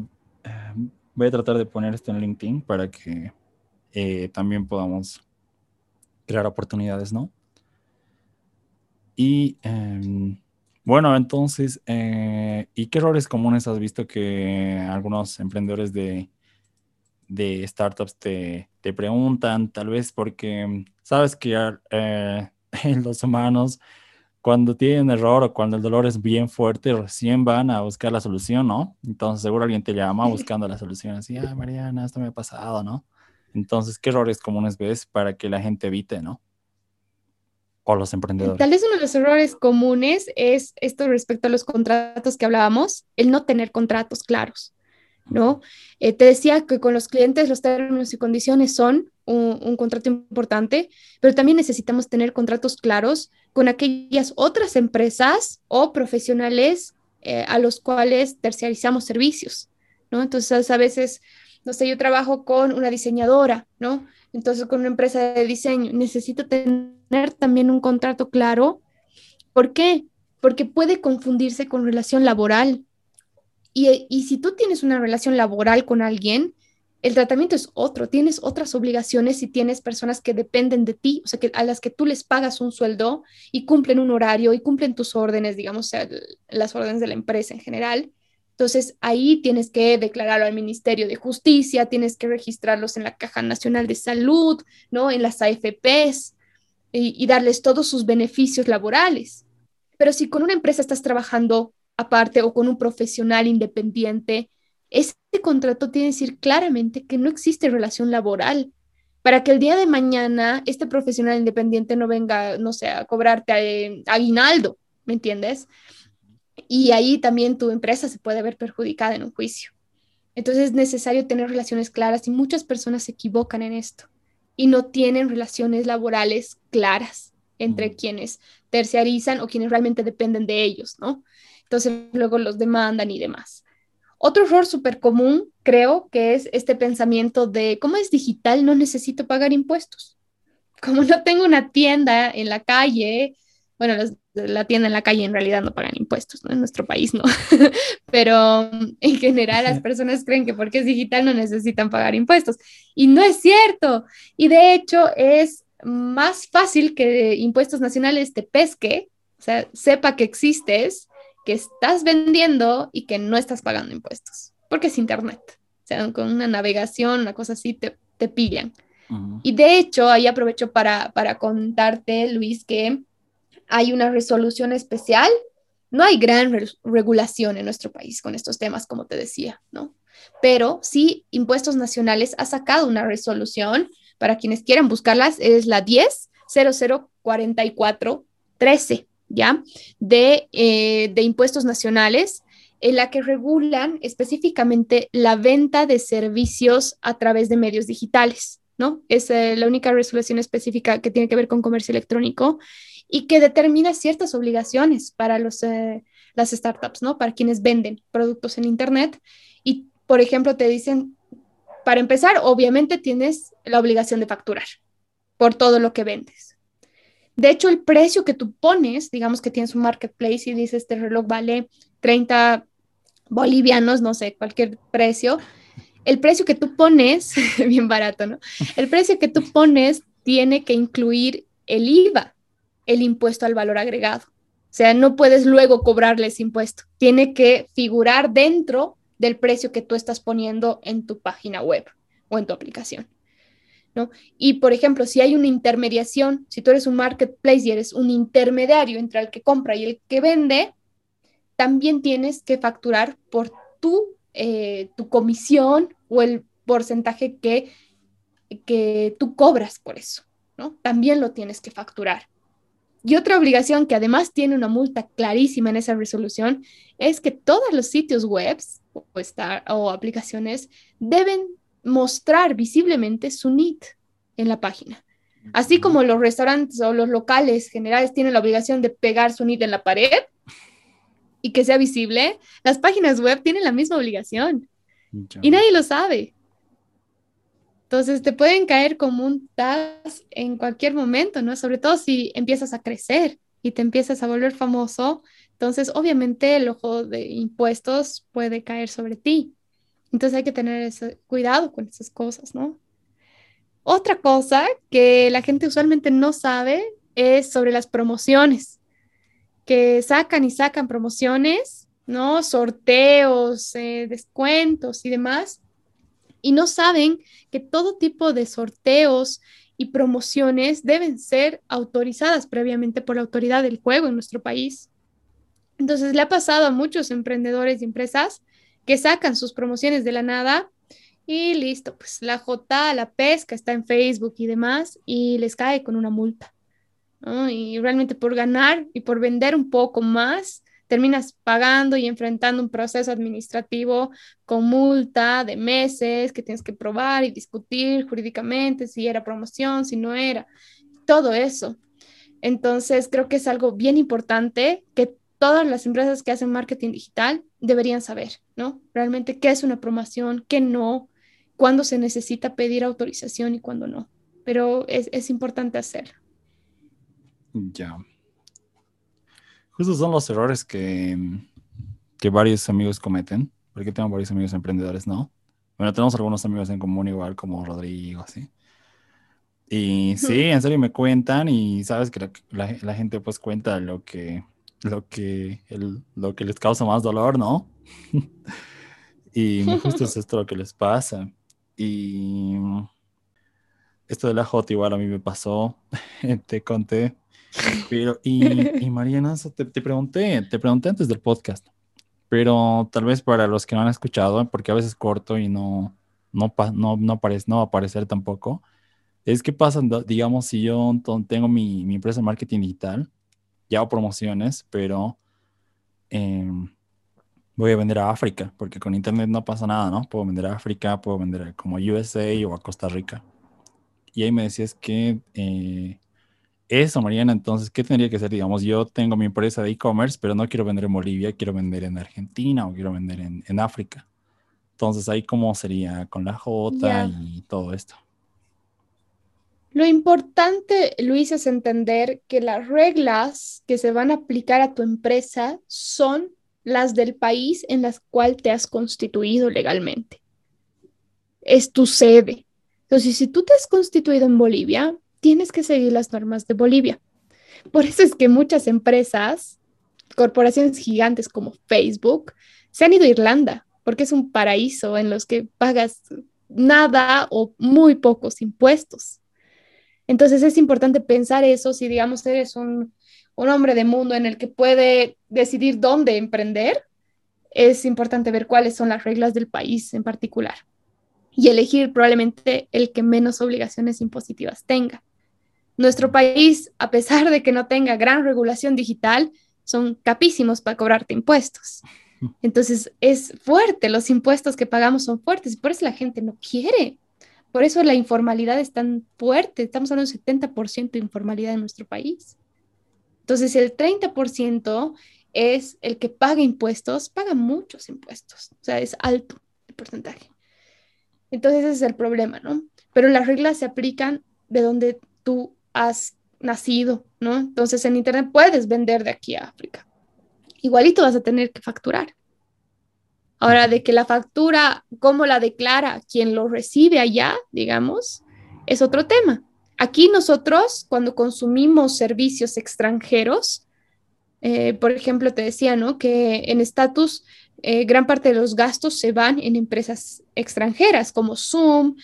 voy a tratar de poner esto en LinkedIn para que eh, también podamos crear oportunidades, ¿no? Y em, bueno, entonces, eh, ¿y qué errores comunes has visto que algunos emprendedores de, de startups te, te, preguntan? Tal vez porque sabes que eh, los humanos, cuando tienen error o cuando el dolor es bien fuerte, recién van a buscar la solución, ¿no? Entonces, seguro alguien te llama buscando la solución, así, ah, Mariana, esto me ha pasado, ¿no? Entonces, ¿qué errores comunes ves para que la gente evite, ¿no? o los emprendedores? Tal vez uno de los errores comunes es esto respecto a los contratos que hablábamos, el no tener contratos claros. ¿No? Eh, te decía que con los clientes los términos y condiciones son un, contrato importante, pero también necesitamos tener contratos claros con aquellas otras empresas o profesionales eh, a los cuales terciarizamos servicios, ¿no? Entonces, a veces, no sé, yo trabajo con una diseñadora, ¿no? Entonces, con una empresa de diseño, necesito tener también un contrato claro. ¿Por qué? Porque puede confundirse con relación laboral. Y, y si tú tienes una relación laboral con alguien, el tratamiento es otro, tienes otras obligaciones si tienes personas que dependen de ti, o sea, que a las que tú les pagas un sueldo y cumplen un horario y cumplen tus órdenes, digamos, las órdenes de la empresa en general. Entonces, ahí tienes que declararlo al Ministerio de Justicia, tienes que registrarlos en la Caja Nacional de Salud, ¿no? En las AFPs y, y darles todos sus beneficios laborales. Pero si con una empresa estás trabajando aparte o con un profesional independiente, este contrato tiene que decir claramente que no existe relación laboral para que el día de mañana este profesional independiente no venga, no sé, a cobrarte eh, aguinaldo, ¿me entiendes? Y ahí también tu empresa se puede ver perjudicada en un juicio. Entonces es necesario tener relaciones claras y muchas personas se equivocan en esto y no tienen relaciones laborales claras entre quienes terciarizan o quienes realmente dependen de ellos, ¿no? Entonces luego los demandan y demás. Otro error súper común, creo, que es este pensamiento de, ¿cómo es digital? No necesito pagar impuestos. Como no tengo una tienda en la calle, bueno, la tienda en la calle en realidad no pagan impuestos, ¿no? En nuestro país no. Pero en general las personas creen que porque es digital no necesitan pagar impuestos. Y no es cierto. Y de hecho es más fácil que impuestos nacionales te pesque, o sea, sepa que existes que estás vendiendo y que no estás pagando impuestos, porque es Internet. O sea, con una navegación, una cosa así, te, te pillan. Y de hecho, ahí aprovecho para, para contarte, Luis, que hay una resolución especial. No hay gran regulación en nuestro país con estos temas, como te decía, ¿no? Pero sí, Impuestos Nacionales ha sacado una resolución, para quienes quieran buscarlas, es la 10 0044 13 ¿ya? Eh, de, impuestos nacionales, en la que regulan específicamente la venta de servicios a través de medios digitales, ¿no? Es eh, la única resolución específica que tiene que ver con comercio electrónico y que determina ciertas obligaciones para los, eh, las startups, ¿no? Para quienes venden productos en Internet. Y, por ejemplo, te dicen, para empezar, obviamente tienes la obligación de facturar por todo lo que vendes. De hecho, el precio que tú pones, digamos que tienes un marketplace y dices, este reloj vale 30 bolivianos, no sé, cualquier precio, el precio que tú pones, bien barato, ¿no? El precio que tú pones tiene que incluir el IVA, el impuesto al valor agregado. O sea, no puedes luego cobrarle ese impuesto. Tiene que figurar dentro del precio que tú estás poniendo en tu página web o en tu aplicación. Y, por ejemplo, si hay una intermediación, si tú eres un marketplace y eres un intermediario entre el que compra y el que vende, también tienes que facturar por tu, eh, tu comisión o el porcentaje que, que tú cobras por eso, ¿no? También lo tienes que facturar. Y otra obligación que además tiene una multa clarísima en esa resolución es que todos los sitios web o, o aplicaciones deben mostrar visiblemente su NIT en la página. Así como los restaurantes o los locales generales tienen la obligación de pegar su NIT en la pared y que sea visible, las páginas web tienen la misma obligación y nadie lo sabe. Entonces te pueden caer como un TAS en cualquier momento, ¿no? Sobre todo si empiezas a crecer y te empiezas a volver famoso, entonces obviamente el ojo de impuestos puede caer sobre ti. Entonces hay que tener cuidado con esas cosas, ¿no? Otra cosa que la gente usualmente no sabe es sobre las promociones, que sacan y sacan promociones, ¿no? Sorteos, eh, descuentos y demás, y no saben que todo tipo de sorteos y promociones deben ser autorizadas previamente por la autoridad del juego en nuestro país. Entonces le ha pasado a muchos emprendedores y empresas que sacan sus promociones de la nada y listo, pues la J, la pesca está en Facebook y demás y les cae con una multa. Y realmente por ganar y por vender un poco más, terminas pagando y enfrentando un proceso administrativo con multa de meses que tienes que probar y discutir jurídicamente si era promoción, si no era, todo eso. Entonces, creo que es algo bien importante que todas las empresas que hacen marketing digital deberían saber, ¿no? Realmente qué es una promoción, qué no, cuándo se necesita pedir autorización y cuándo no. Pero es, es importante hacerlo. Ya. Justo son los errores que, que varios amigos cometen, porque tengo varios amigos emprendedores, ¿no? Bueno, tenemos algunos amigos en común igual, como Rodrigo, así. Y sí, en serio me cuentan y sabes que la, la, gente pues cuenta lo que, lo que, el, lo que les causa más dolor, ¿no? y justo es esto lo que les pasa. Y esto de la J igual a mí me pasó, te conté. Pero, y, y Mariana, te, te, pregunté, te pregunté antes del podcast, pero tal vez para los que no han escuchado, porque a veces corto y no, no, no, no, aparece, no va a aparecer tampoco, es que pasa, digamos, si yo tengo mi, mi empresa de marketing digital, ya hago promociones, pero em, voy a vender a África, porque con Internet no pasa nada, ¿no? Puedo vender a África, puedo vender como a USA o a Costa Rica. Y ahí me decías que eh, eso, Mariana, entonces, ¿qué tendría que ser? Digamos, yo tengo mi empresa de e-commerce, pero no quiero vender en Bolivia, quiero vender en Argentina o quiero vender en, en África. Entonces, ahí cómo sería con la J y todo esto. Lo importante, Luis, es entender que las reglas que se van a aplicar a tu empresa son las del país en las cual te has constituido legalmente. Es tu sede. Entonces, si tú te has constituido en Bolivia, tienes que seguir las normas de Bolivia. Por eso es que muchas empresas, corporaciones gigantes como Facebook, se han ido a Irlanda, porque es un paraíso en los que pagas nada o muy pocos impuestos. Entonces es importante pensar eso si, digamos, eres un, un hombre de mundo en el que puede decidir dónde emprender, es importante ver cuáles son las reglas del país en particular y elegir probablemente el que menos obligaciones impositivas tenga. Nuestro país, a pesar de que no tenga gran regulación digital, son capísimos para cobrarte impuestos. Entonces es fuerte, los impuestos que pagamos son fuertes y por eso la gente no quiere. Por eso la informalidad es tan fuerte. Estamos hablando de un 70% de informalidad en nuestro país. Entonces el 30% es el que paga impuestos, paga muchos impuestos. O sea, es alto el porcentaje. Entonces ese es el problema, ¿no? Pero las reglas se aplican de donde tú has nacido, ¿no? Entonces en Internet puedes vender de aquí a África. Igualito vas a tener que facturar. Ahora, de que la factura, cómo la declara quien lo recibe allá, digamos, es otro tema. Aquí nosotros, cuando consumimos servicios extranjeros, eh, por ejemplo, te decía, ¿no? Que en estatus, eh, gran parte de los gastos se van en empresas extranjeras como Zoom,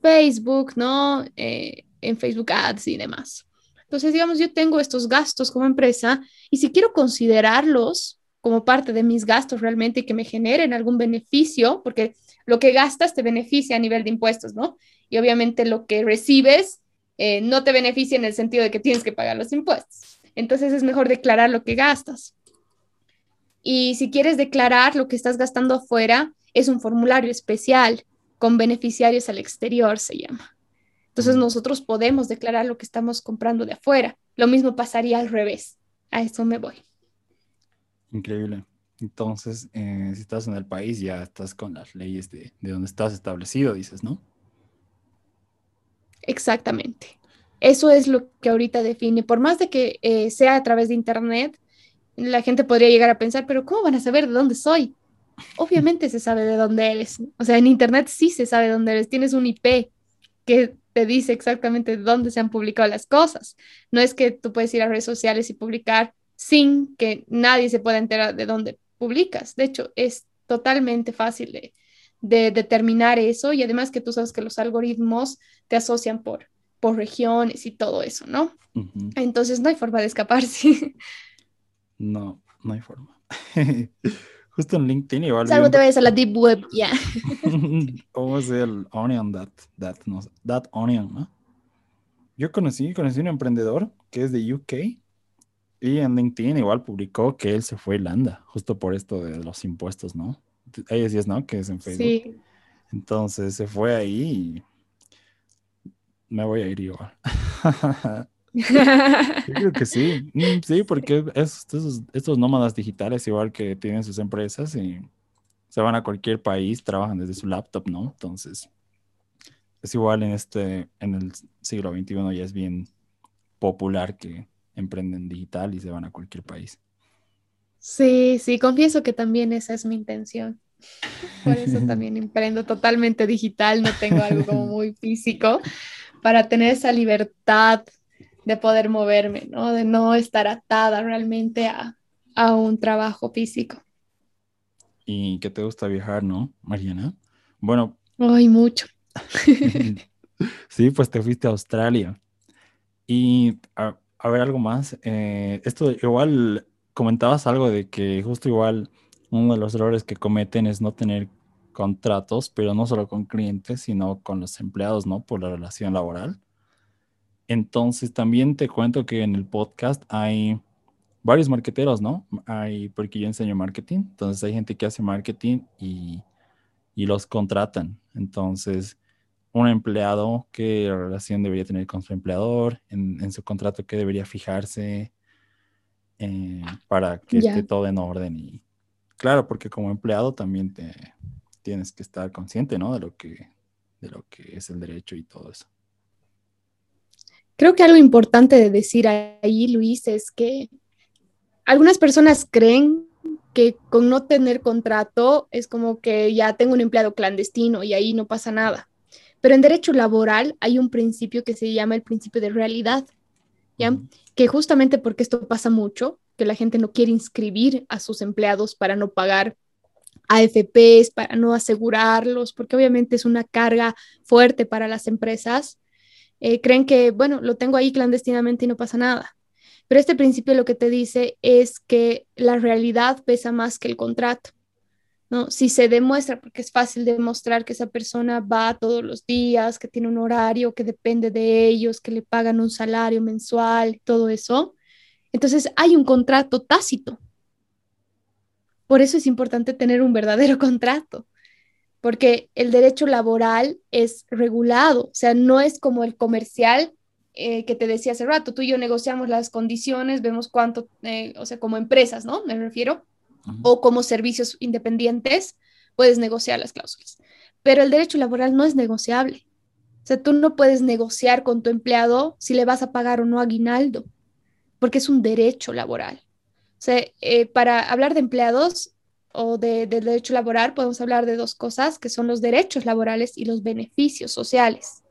Facebook, ¿no? Eh, en Facebook Ads y demás. Entonces, digamos, yo tengo estos gastos como empresa y si quiero considerarlos como parte de mis gastos realmente y que me generen algún beneficio, porque lo que gastas te beneficia a nivel de impuestos, ¿no? Y obviamente lo que recibes eh, no te beneficia en el sentido de que tienes que pagar los impuestos. Entonces es mejor declarar lo que gastas. Y si quieres declarar lo que estás gastando afuera, es un formulario especial con beneficiarios al exterior, se llama. Entonces nosotros podemos declarar lo que estamos comprando de afuera. Lo mismo pasaría al revés. A eso me voy. Increíble. Entonces, eh, si estás en el país, ya estás con las leyes de, de donde estás establecido, dices, ¿no? Exactamente. Eso es lo que ahorita define. Por más de que eh, sea a través de Internet, la gente podría llegar a pensar, pero ¿cómo van a saber de dónde soy? Obviamente se sabe de dónde eres. O sea, en Internet sí se sabe de dónde eres. Tienes un IP que te dice exactamente dónde se han publicado las cosas. No es que tú puedes ir a redes sociales y publicar sin que nadie se pueda enterar de dónde publicas. De hecho, es totalmente fácil de, determinar eso y además que tú sabes que los algoritmos te asocian por, por regiones y todo eso, ¿no? Entonces no hay forma de escaparse. No, no hay forma. Justo en LinkedIn igual. Salvo te vayas a la deep web, ya. ¿Cómo es el onion that, that, no, that onion, no? Yo conocí, conocí un emprendedor que es de UK Y en LinkedIn igual publicó que él se fue a Irlanda, justo por esto de los impuestos, ¿no? Ahí decías, ¿no? Que es en Facebook. Sí. Entonces se fue ahí y me voy a ir igual. Yo creo que sí. Mm, sí, porque estos, estos nómadas digitales igual que tienen sus empresas y se van a cualquier país, trabajan desde su laptop, ¿no? Entonces, es igual en este, en el siglo XXI ya es bien popular que emprenden digital y se van a cualquier país. Sí, sí, confieso que también esa es mi intención. Por eso también emprendo totalmente digital, no tengo algo como muy físico, para tener esa libertad de poder moverme, ¿no? De no estar atada realmente a, a un trabajo físico. ¿Y qué te gusta viajar, no, Mariana? Bueno. Ay, mucho. sí, pues te fuiste a Australia. Y a, ver algo más. Eh, esto igual comentabas algo de que justo igual uno de los errores que cometen es no tener contratos, pero no solo con clientes, sino con los empleados, ¿no? Por la relación laboral. Entonces también te cuento que en el podcast hay varios marqueteros, ¿no? Hay, porque yo enseño marketing, entonces hay gente que hace marketing y, y los contratan. Entonces, un empleado, ¿qué relación debería tener con su empleador? En, su contrato, ¿qué debería fijarse eh, para que esté todo en orden? Y claro, porque como empleado también te, tienes que estar consciente, ¿no? De lo que, de lo que es el derecho y todo eso. Creo que algo importante de decir ahí, Luis, es que algunas personas creen que con no tener contrato es como que ya tengo un empleado clandestino y ahí no pasa nada. Pero en derecho laboral hay un principio que se llama el principio de realidad, ¿ya? Que justamente porque esto pasa mucho, que la gente no quiere inscribir a sus empleados para no pagar AFPs, para no asegurarlos, porque obviamente es una carga fuerte para las empresas, eh, creen que, bueno, lo tengo ahí clandestinamente y no pasa nada. Pero este principio lo que te dice es que la realidad pesa más que el contrato. ¿No? Si se demuestra, porque es fácil demostrar que esa persona va todos los días, que tiene un horario que depende de ellos, que le pagan un salario mensual, todo eso, entonces hay un contrato tácito. Por eso es importante tener un verdadero contrato, porque el derecho laboral es regulado, o sea, no es como el comercial eh, que te decía hace rato, tú y yo negociamos las condiciones, vemos cuánto, eh, o sea, como empresas, ¿no? Me refiero, o como servicios independientes, puedes negociar las cláusulas. Pero el derecho laboral no es negociable. O sea, tú no puedes negociar con tu empleado si le vas a pagar o no aguinaldo, porque es un derecho laboral. O sea, eh, para hablar de empleados o de, de derecho laboral, podemos hablar de dos cosas, que son los derechos laborales y los beneficios sociales.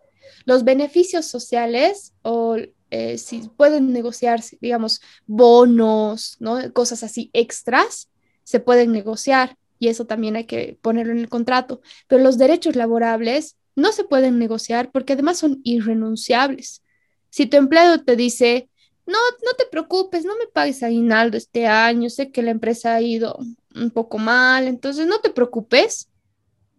Los beneficios sociales o eh, si pueden negociarse, digamos, bonos, ¿no? cosas así extras, se pueden negociar y eso también hay que ponerlo en el contrato. Pero los derechos laborables no se pueden negociar porque además son irrenunciables. Si tu empleado te dice, no, no te preocupes, no me pagues aguinaldo este año, sé que la empresa ha ido un poco mal, entonces no te preocupes,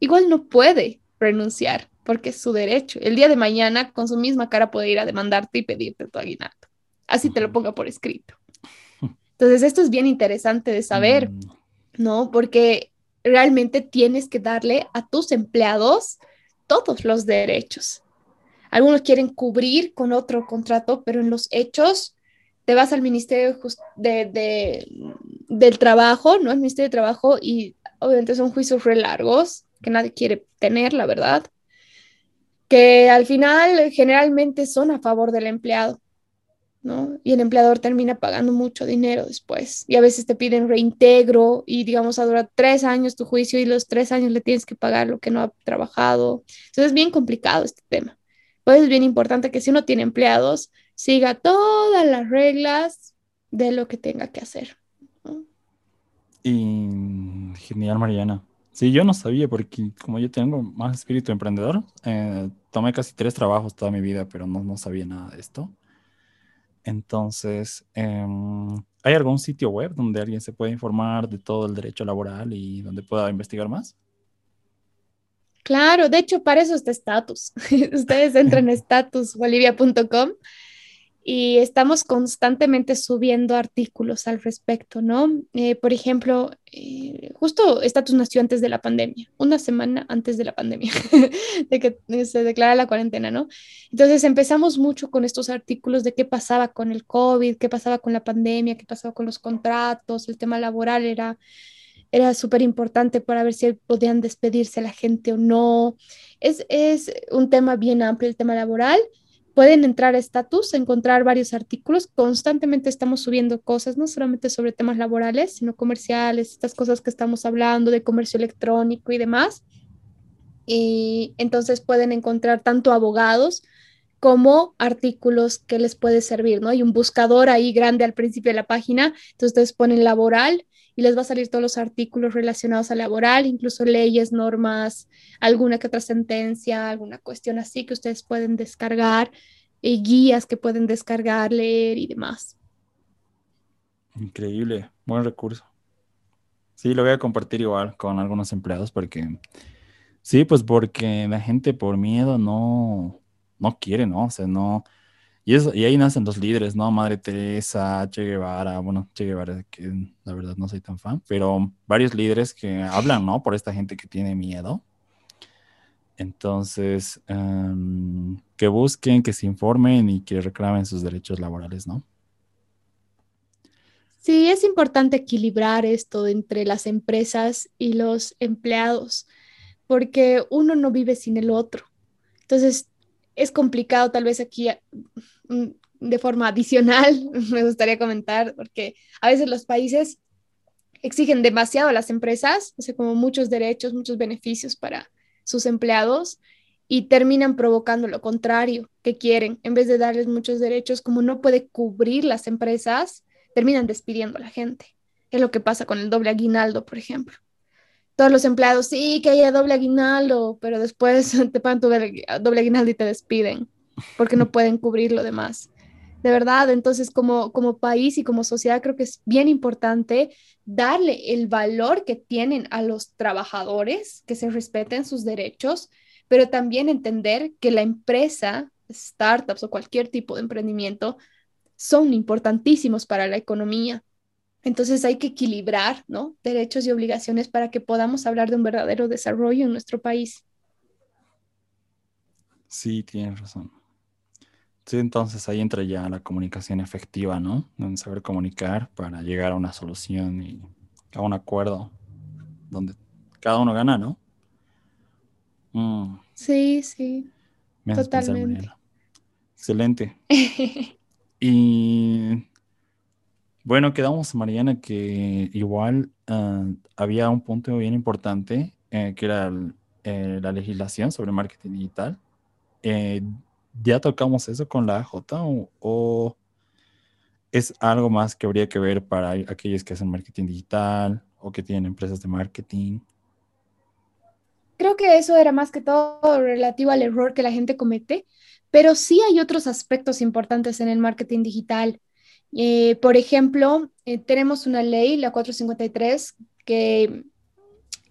igual no puede renunciar porque es su derecho. El día de mañana, con su misma cara, puede ir a demandarte y pedirte tu aguinaldo. Así te lo ponga por escrito. Entonces, esto es bien interesante de saber, mm. ¿No? Porque realmente tienes que darle a tus empleados todos los derechos. Algunos quieren cubrir con otro contrato, pero en los hechos te vas al Ministerio de, del Trabajo, ¿no? El Ministerio de Trabajo y obviamente son juicios re largos que nadie quiere tener, la verdad que al final generalmente son a favor del empleado, ¿no? Y el empleador termina pagando mucho dinero después. Y a veces te piden reintegro y digamos a durar tres años tu juicio y los tres años le tienes que pagar lo que no ha trabajado. Entonces es bien complicado este tema. Pues es bien importante que si uno tiene empleados, siga todas las reglas de lo que tenga que hacer. Y genial, Mariana. Sí, yo no sabía porque como yo tengo más espíritu emprendedor, eh, tomé casi tres trabajos toda mi vida, pero no, no sabía nada de esto. Entonces, em, ¿hay algún sitio web donde alguien se pueda informar de todo el derecho laboral y donde pueda investigar más? Claro, de hecho, para eso está Status. Ustedes entran a statusbolivia.com y estamos constantemente subiendo artículos al respecto, ¿no? Eh, por ejemplo, eh, justo Status nació antes de la pandemia, una semana antes de la pandemia, de que se declara la cuarentena, ¿no? Entonces empezamos mucho con estos artículos de qué pasaba con el COVID, qué pasaba con la pandemia, qué pasaba con los contratos, el tema laboral era era súper importante para ver si podían despedirse la gente o no. Es, es un tema bien amplio el tema laboral Pueden entrar a Status, encontrar varios artículos. Constantemente estamos subiendo cosas, no solamente sobre temas laborales, sino comerciales, estas cosas que estamos hablando de comercio electrónico y demás. Y entonces pueden encontrar tanto abogados como artículos que les puede servir, ¿no? Hay un buscador ahí grande al principio de la página, entonces ustedes ponen laboral y les va a salir todos los artículos relacionados a laboral, incluso leyes, normas, alguna que otra sentencia, alguna cuestión así que ustedes pueden descargar, y guías que pueden descargar, leer y demás. Increíble, buen recurso. Sí, lo voy a compartir igual con algunos empleados porque, sí, pues porque la gente por miedo no, no quiere, ¿no? O sea, no, y, y ahí nacen los líderes, ¿no? Madre Teresa, Che Guevara, bueno, Che Guevara, que la verdad no soy tan fan, pero varios líderes que hablan, ¿no? Por esta gente que tiene miedo. Entonces, em, que busquen, que se informen y que reclamen sus derechos laborales, ¿no? Sí, es importante equilibrar esto entre las empresas y los empleados, porque uno no vive sin el otro. Entonces, es complicado tal vez aquí mm, de forma adicional, me gustaría comentar, porque a veces los países exigen demasiado a las empresas, o sea, como muchos derechos, muchos beneficios para sus empleados y terminan provocando lo contrario que quieren. En vez de darles muchos derechos, como no puede cubrir las empresas, terminan despidiendo a la gente. Es lo que pasa con el doble aguinaldo, por ejemplo todos los empleados, sí, que haya doble aguinaldo, pero después te pagan tu doble aguinaldo y te despiden porque no pueden cubrir lo demás. De verdad, entonces como, como país y como sociedad creo que es bien importante darle el valor que tienen a los trabajadores, que se respeten sus derechos, pero también entender que la empresa, startups o cualquier tipo de emprendimiento son importantísimos para la economía entonces hay que equilibrar, ¿no? Derechos y obligaciones para que podamos hablar de un verdadero desarrollo en nuestro país. Sí, tienes razón. Sí, entonces ahí entra ya la comunicación efectiva, ¿no? saber comunicar para llegar a una solución y a un acuerdo donde cada uno gana, ¿no? Mm. Sí, sí. Totalmente. Excelente. y bueno, quedamos, Mariana, que igual ah, había un punto bien importante, eh, que era eh, la legislación sobre marketing digital. Eh, ¿Ya tocamos eso con la AJ o, es algo más que habría que ver para aquellos que hacen marketing digital o que tienen empresas de marketing? Creo que eso era más que todo relativo al error que la gente comete, pero sí hay otros aspectos importantes en el marketing digital. Eh, por ejemplo, eh, tenemos una ley, la 453, que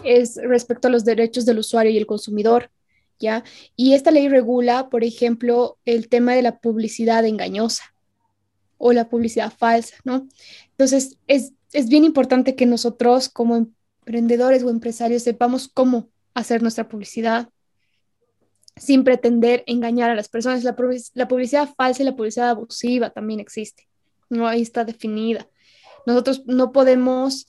es respecto a los derechos del usuario y el consumidor, ¿ya? Y esta ley regula, por ejemplo, el tema de la publicidad engañosa o la publicidad falsa, ¿no? Entonces, es, es bien importante que nosotros como emprendedores o empresarios sepamos cómo hacer nuestra publicidad sin pretender engañar a las personas. La, publicidad falsa y la publicidad abusiva también existe no ahí está definida. Nosotros no podemos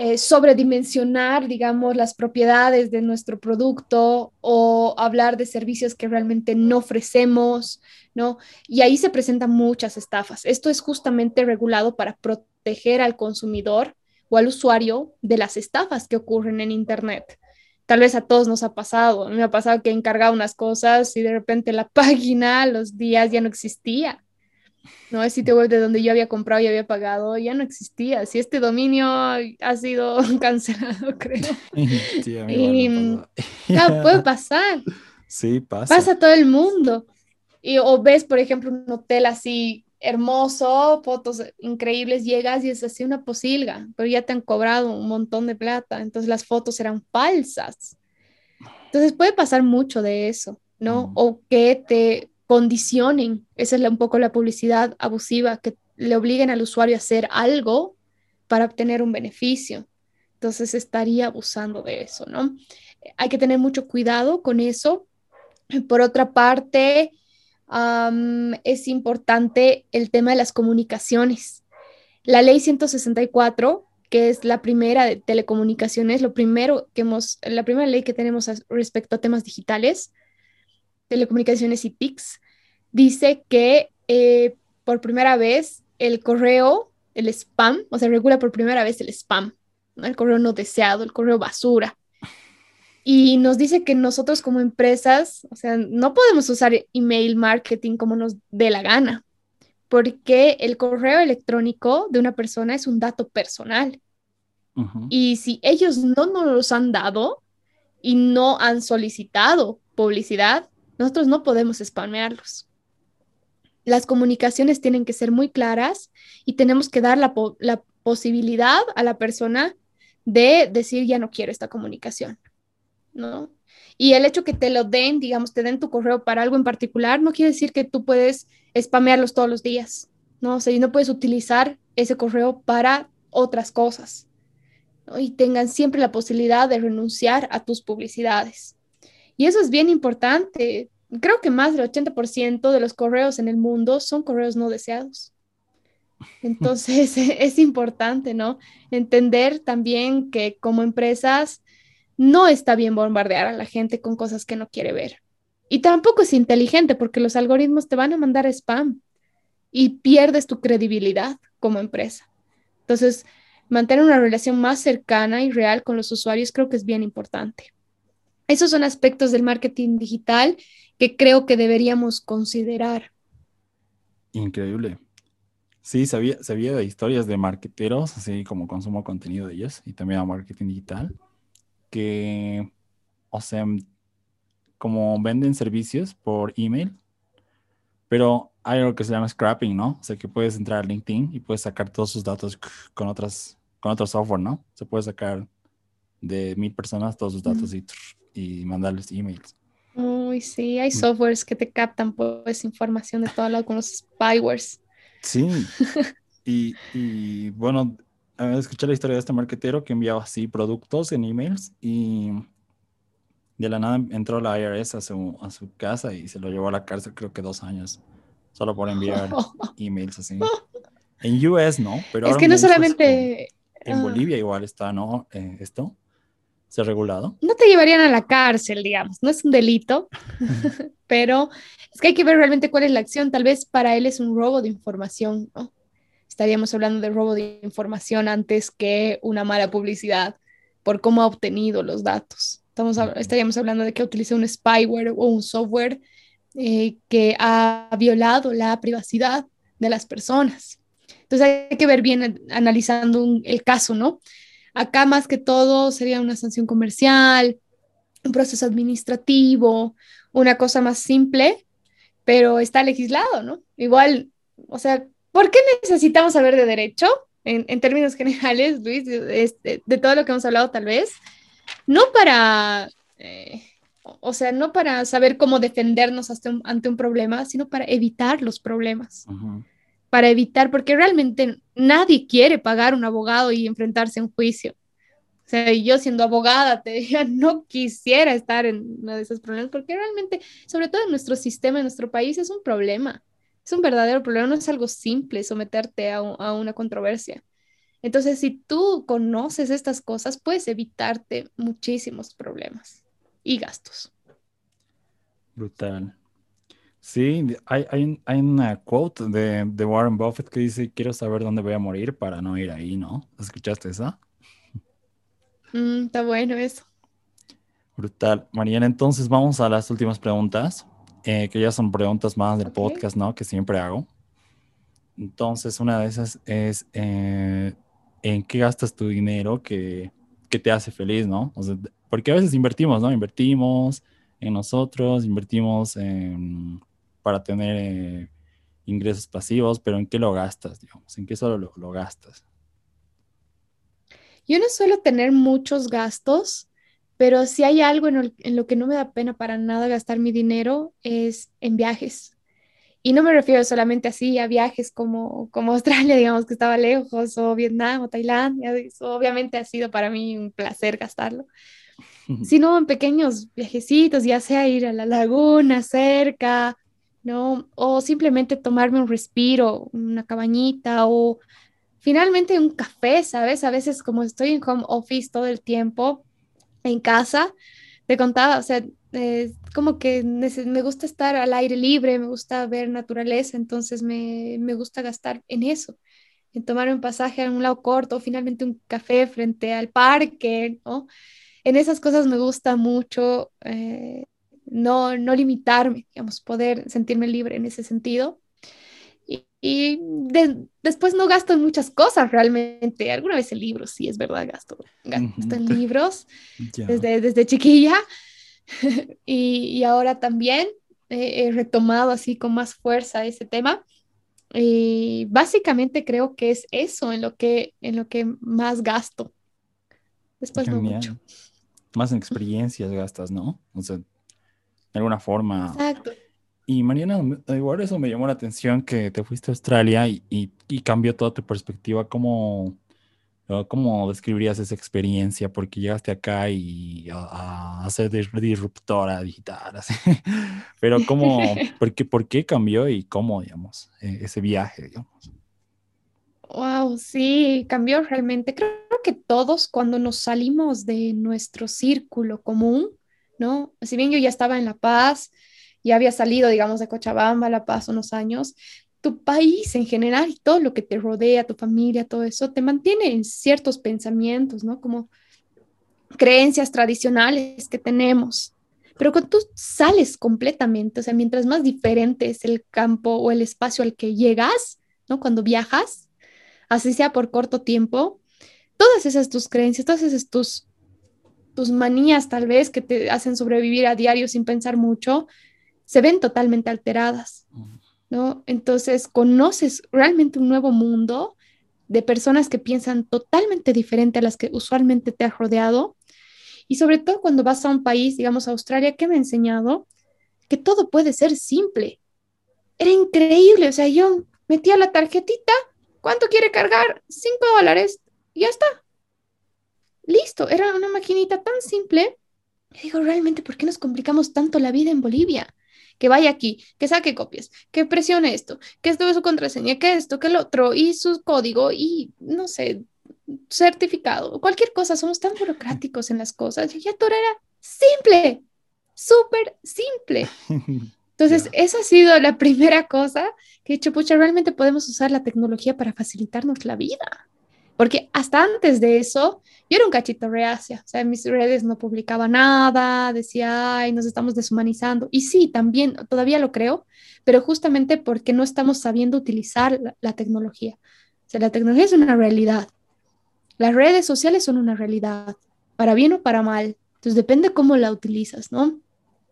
eh, sobredimensionar, digamos, las propiedades de nuestro producto o hablar de servicios que realmente no ofrecemos, ¿no? Y ahí se presentan muchas estafas. Esto es justamente regulado para proteger al consumidor o al usuario de las estafas que ocurren en Internet. Tal vez a todos nos ha pasado. Me ha pasado que he encargado unas cosas y de repente la página, los días ya no existía. No, el sitio web de donde yo había comprado y había pagado ya no existía. Si este dominio ha sido cancelado, creo. Sí, y, mm, puede pasar. Sí, pasa. Pasa todo el mundo. Y, o ves, por ejemplo, un hotel así hermoso, fotos increíbles, llegas y es así una posilga, pero ya te han cobrado un montón de plata, entonces las fotos eran falsas. Entonces puede pasar mucho de eso, ¿no? Mm. O que te condicionen, esa es un poco la publicidad abusiva, que le obliguen al usuario a hacer algo para obtener un beneficio. Entonces estaría abusando de eso, ¿no? Hay que tener mucho cuidado con eso. Por otra parte, es importante el tema de las comunicaciones. La ley 164, que es la primera de telecomunicaciones, lo primero que hemos, la primera ley que tenemos respecto a temas digitales, telecomunicaciones y TICs, dice que eh, por primera vez el correo, el spam, o sea, regula por primera vez el spam, el correo no deseado, el correo basura. Y nos dice que nosotros como empresas, o sea, no podemos usar email marketing como nos dé la gana, porque el correo electrónico de una persona es un dato personal. Y si ellos no nos los han dado y no han solicitado publicidad, nosotros no podemos spamearlos. Las comunicaciones tienen que ser muy claras y tenemos que dar la, posibilidad a la persona de decir ya no quiero esta comunicación, ¿no? Y el hecho que te lo den, digamos, te den tu correo para algo en particular, no quiere decir que tú puedes spamearlos todos los días, ¿no? O y no puedes utilizar ese correo para otras cosas, ¿no? Y tengan siempre la posibilidad de renunciar a tus publicidades. Y eso es bien importante. Creo que más del 80% de los correos en el mundo son correos no deseados. Entonces es importante, ¿no? Entender también que como empresas no está bien bombardear a la gente con cosas que no quiere ver. Y tampoco es inteligente porque los algoritmos te van a mandar spam y pierdes tu credibilidad como empresa. Entonces, mantener una relación más cercana y real con los usuarios creo que es bien importante. Esos son aspectos del marketing digital que creo que deberíamos considerar. Increíble. Sí, sabía, sabía de historias de marketeros, así como consumo contenido de ellos y también a marketing digital, que, o sea, como venden servicios por email, pero hay algo que se llama scrapping, ¿no? O sea, que puedes entrar a LinkedIn y puedes sacar todos sus datos con otras, con otro software, ¿no? Se puede sacar de mil personas todos sus datos y, y mandarles emails. Uy, sí, hay mm. softwares que te captan pues información de todo lado con los spywares. Sí. y, y bueno, escuché la historia de este marketero que enviaba así productos en emails y de la nada entró la IRS a su, a su casa y se lo llevó a la cárcel creo que dos años, solo por enviar emails así. En US no, pero... Es que no solamente... En ah. Bolivia igual está, ¿no? Eh, esto se ha regulado. No te llevarían a la cárcel, digamos, no es un delito, pero es que hay que ver realmente cuál es la acción. Tal vez para él es un robo de información, ¿no? Estaríamos hablando de robo de información antes que una mala publicidad por cómo ha obtenido los datos. Estamos, estaríamos hablando de que utiliza un spyware o un software eh, que ha violado la privacidad de las personas. Entonces hay que ver bien analizando el caso, ¿no? Acá más que todo sería una sanción comercial, un proceso administrativo, una cosa más simple, pero está legislado, ¿no? Igual, o sea, ¿por qué necesitamos saber de derecho? En, términos generales, Luis, de, de, todo lo que hemos hablado tal vez, no para, eh, o sea, no para saber cómo defendernos ante un problema, sino para evitar los problemas. Para evitar, porque realmente nadie quiere pagar un abogado y enfrentarse a un juicio. O sea, yo siendo abogada te diría, no quisiera estar en uno de esos problemas, porque realmente, sobre todo en nuestro sistema, en nuestro país, es un problema. Es un verdadero problema, no es algo simple someterte a, a una controversia. Entonces, si tú conoces estas cosas, puedes evitarte muchísimos problemas y gastos. Brutal. Sí, hay, hay, hay una quote de, de, Warren Buffett que dice, quiero saber dónde voy a morir para no ir ahí, ¿no? ¿Escuchaste esa? Mm, está bueno eso. Brutal. Mariana, entonces vamos a las últimas preguntas, eh, que ya son preguntas más del podcast, ¿no? Que siempre hago. Entonces, una de esas es, eh, ¿en qué gastas tu dinero que, que te hace feliz, ¿no? O sea, porque a veces invertimos, ¿no? Invertimos en nosotros, invertimos en para tener eh, ingresos pasivos, pero ¿en qué lo gastas, digamos? ¿En qué solo lo, gastas? Yo no suelo tener muchos gastos, pero si hay algo en, lo que no me da pena para nada gastar mi dinero es en viajes. Y no me refiero solamente así a viajes como, como Australia, digamos que estaba lejos, o Vietnam o Tailandia. obviamente ha sido para mí un placer gastarlo. Sino en pequeños viajecitos, ya sea ir a la laguna cerca, ¿no? O simplemente tomarme un respiro, una cabañita o finalmente un café, ¿sabes? A veces como estoy en home office todo el tiempo en casa, te contaba, o sea, como que me gusta estar al aire libre, me gusta ver naturaleza, entonces me, me gusta gastar en eso, en tomar un pasaje a un lado corto, finalmente un café frente al parque, ¿no? En esas cosas me gusta mucho eh, no, no limitarme, digamos, poder sentirme libre en ese sentido. Y, después no gasto en muchas cosas realmente. Alguna vez en libros, sí, es verdad, gasto, gasto en libros desde, desde chiquilla. y, ahora también he retomado así con más fuerza ese tema. Y básicamente creo que es eso en lo que, en lo que más gasto. Después no mucho. Más en experiencias gastas, ¿no? O sea, de alguna forma. Exacto. Y Mariana, igual eso me llamó la atención que te fuiste a Australia y, y, cambió toda tu perspectiva. ¿Cómo, ¿Cómo describirías esa experiencia? Porque llegaste acá y a, a ser disruptora digital, así. Pero ¿cómo, por qué, por qué cambió y cómo, digamos, e, ese viaje, digamos? Wow, sí, cambió realmente. Creo que todos cuando nos salimos de nuestro círculo común, ¿no? Si bien yo ya estaba en La Paz, ya había salido, digamos, de Cochabamba, La Paz, unos años, tu país en general todo lo que te rodea, tu familia, todo eso, te mantiene en ciertos pensamientos, ¿no? Como creencias tradicionales que tenemos. Pero cuando tú sales completamente, o sea, mientras más diferente es el campo o el espacio al que llegas, ¿no? Cuando viajas, así sea por corto tiempo, todas esas tus creencias, todas esas tus, tus manías tal vez que te hacen sobrevivir a diario sin pensar mucho, se ven totalmente alteradas, ¿no? Entonces conoces realmente un nuevo mundo de personas que piensan totalmente diferente a las que usualmente te has rodeado. Y sobre todo cuando vas a un país, digamos Australia, que me ha enseñado que todo puede ser simple. Era increíble, o sea, yo metía la tarjetita, ¿cuánto quiere cargar? Cinco dólares, y ya está. Listo, era una maquinita tan simple. Y digo, realmente, ¿por qué nos complicamos tanto la vida en Bolivia? que vaya aquí, que saque copias, que presione esto, que esto es su contraseña, que esto, que el otro, y su código, y no sé, certificado, cualquier cosa, somos tan burocráticos en las cosas, y ya todo era simple, súper simple. Entonces, esa ha sido la primera cosa que he dicho, pucha, realmente podemos usar la tecnología para facilitarnos la vida. Porque hasta antes de eso, yo era un cachito reacia, o sea, mis redes no publicaba nada, decía, ay, nos estamos deshumanizando. Y sí, también, todavía lo creo, pero justamente porque no estamos sabiendo utilizar la, tecnología. O sea, la tecnología es una realidad. Las redes sociales son una realidad, para bien o para mal. Entonces depende cómo la utilizas, ¿no?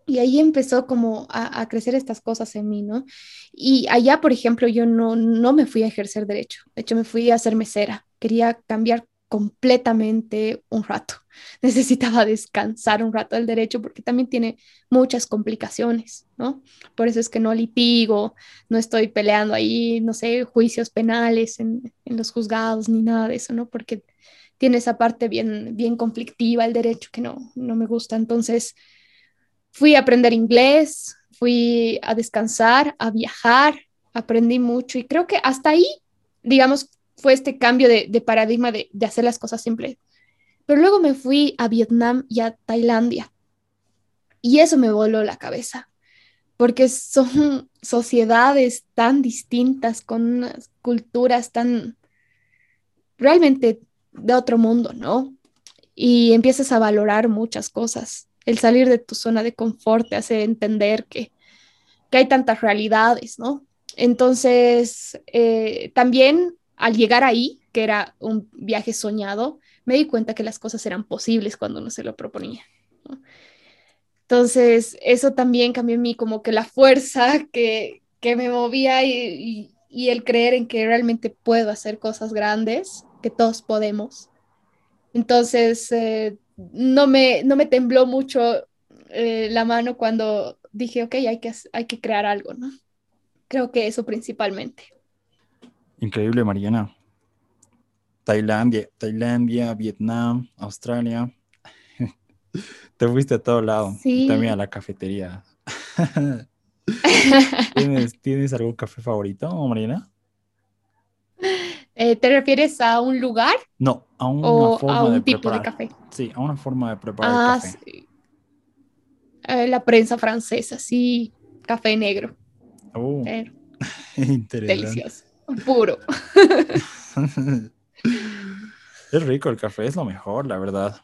Y ahí empezó como a, crecer estas cosas en mí, ¿no? Y allá, por ejemplo, yo no, no me fui a ejercer derecho, de hecho me fui a ser mesera quería cambiar completamente un rato. Necesitaba descansar un rato del derecho porque también tiene muchas complicaciones, ¿no? Por eso es que no litigo, no estoy peleando ahí, no sé, juicios penales en, en los juzgados ni nada de eso, ¿no? Porque tiene esa parte bien, bien conflictiva el derecho que no, no me gusta. Entonces, fui a aprender inglés, fui a descansar, a viajar, aprendí mucho y creo que hasta ahí, digamos, fue este cambio de, paradigma de, hacer las cosas simples. Pero luego me fui a Vietnam y a Tailandia. Y eso me voló la cabeza, porque son sociedades tan distintas, con unas culturas tan realmente de otro mundo, ¿no? Y empiezas a valorar muchas cosas. El salir de tu zona de confort te hace entender que, hay tantas realidades, ¿no? Entonces, eh, también al llegar ahí, que era un viaje soñado, me di cuenta que las cosas eran posibles cuando uno se lo proponía. Entonces, eso también cambió en mí como que la fuerza que, que me movía y, el creer en que realmente puedo hacer cosas grandes, que todos podemos. Entonces, eh, no, me, no me tembló mucho eh, la mano cuando dije, ok, hay que, hay que crear algo, ¿no? Creo que eso principalmente. Increíble, Mariana. Tailandia, Tailandia, Vietnam, Australia. Te fuiste a todo lado. Sí. También a la cafetería. ¿Tienes, algún café favorito, Mariana? Eh, ¿Te refieres a un lugar? No, a una forma a un de tipo preparar. de café. Sí, a una forma de preparar ah, café. Sí. Eh, la prensa francesa, sí, café negro. Oh, interesante. Delicioso, puro. es rico el café, es lo mejor, la verdad.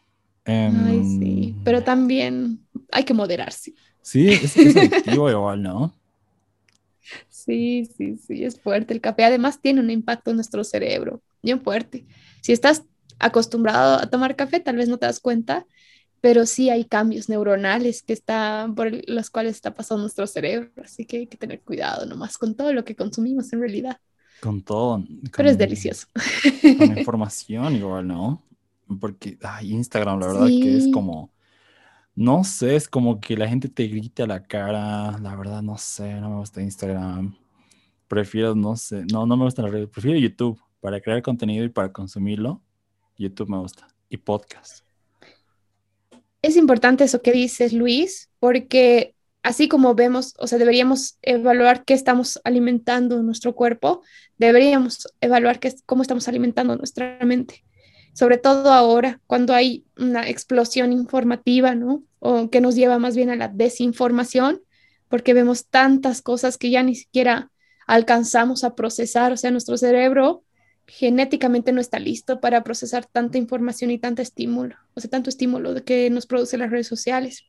Ay, sí, Em, pero también hay que moderarse. Sí, es, es adictivo igual, ¿no? Sí, sí, sí, es fuerte. El café además tiene un impacto en nuestro cerebro, bien fuerte. Si estás acostumbrado a tomar café, tal vez no te das cuenta, pero sí hay cambios neuronales que están por los cuales está pasando nuestro cerebro, así que hay que tener cuidado nomás con todo lo que consumimos en realidad. Con todo. Pero es delicioso. Con información igual, ¿no? Porque ay, Instagram, la verdad que es como, no sé, es como que la gente te grite a la cara, la verdad no sé, no me gusta Instagram. Prefiero, no sé, no, no me gustan las redes, prefiero YouTube para crear contenido y para consumirlo. YouTube me gusta. Y podcast. Es importante eso que dices, Luis, porque así como vemos, o sea, deberíamos evaluar qué estamos alimentando en nuestro cuerpo, deberíamos evaluar qué, cómo estamos alimentando nuestra mente. Sobre todo ahora, cuando hay una explosión informativa, ¿no? O que nos lleva más bien a la desinformación, porque vemos tantas cosas que ya ni siquiera alcanzamos a procesar, o sea, nuestro cerebro genéticamente no está listo para procesar tanta información y tanto estímulo, o sea, tanto estímulo que nos producen las redes sociales.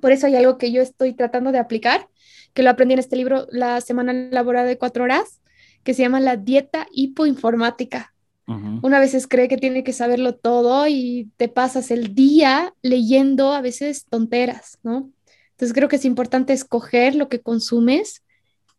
Por eso hay algo que yo estoy tratando de aplicar, que lo aprendí en este libro, La Semana Laboral de Cuatro Horas, que se llama la dieta hipoinformática. Una veces cree que tiene que saberlo todo y te pasas el día leyendo a veces tonteras, ¿no? Entonces creo que es importante escoger lo que consumes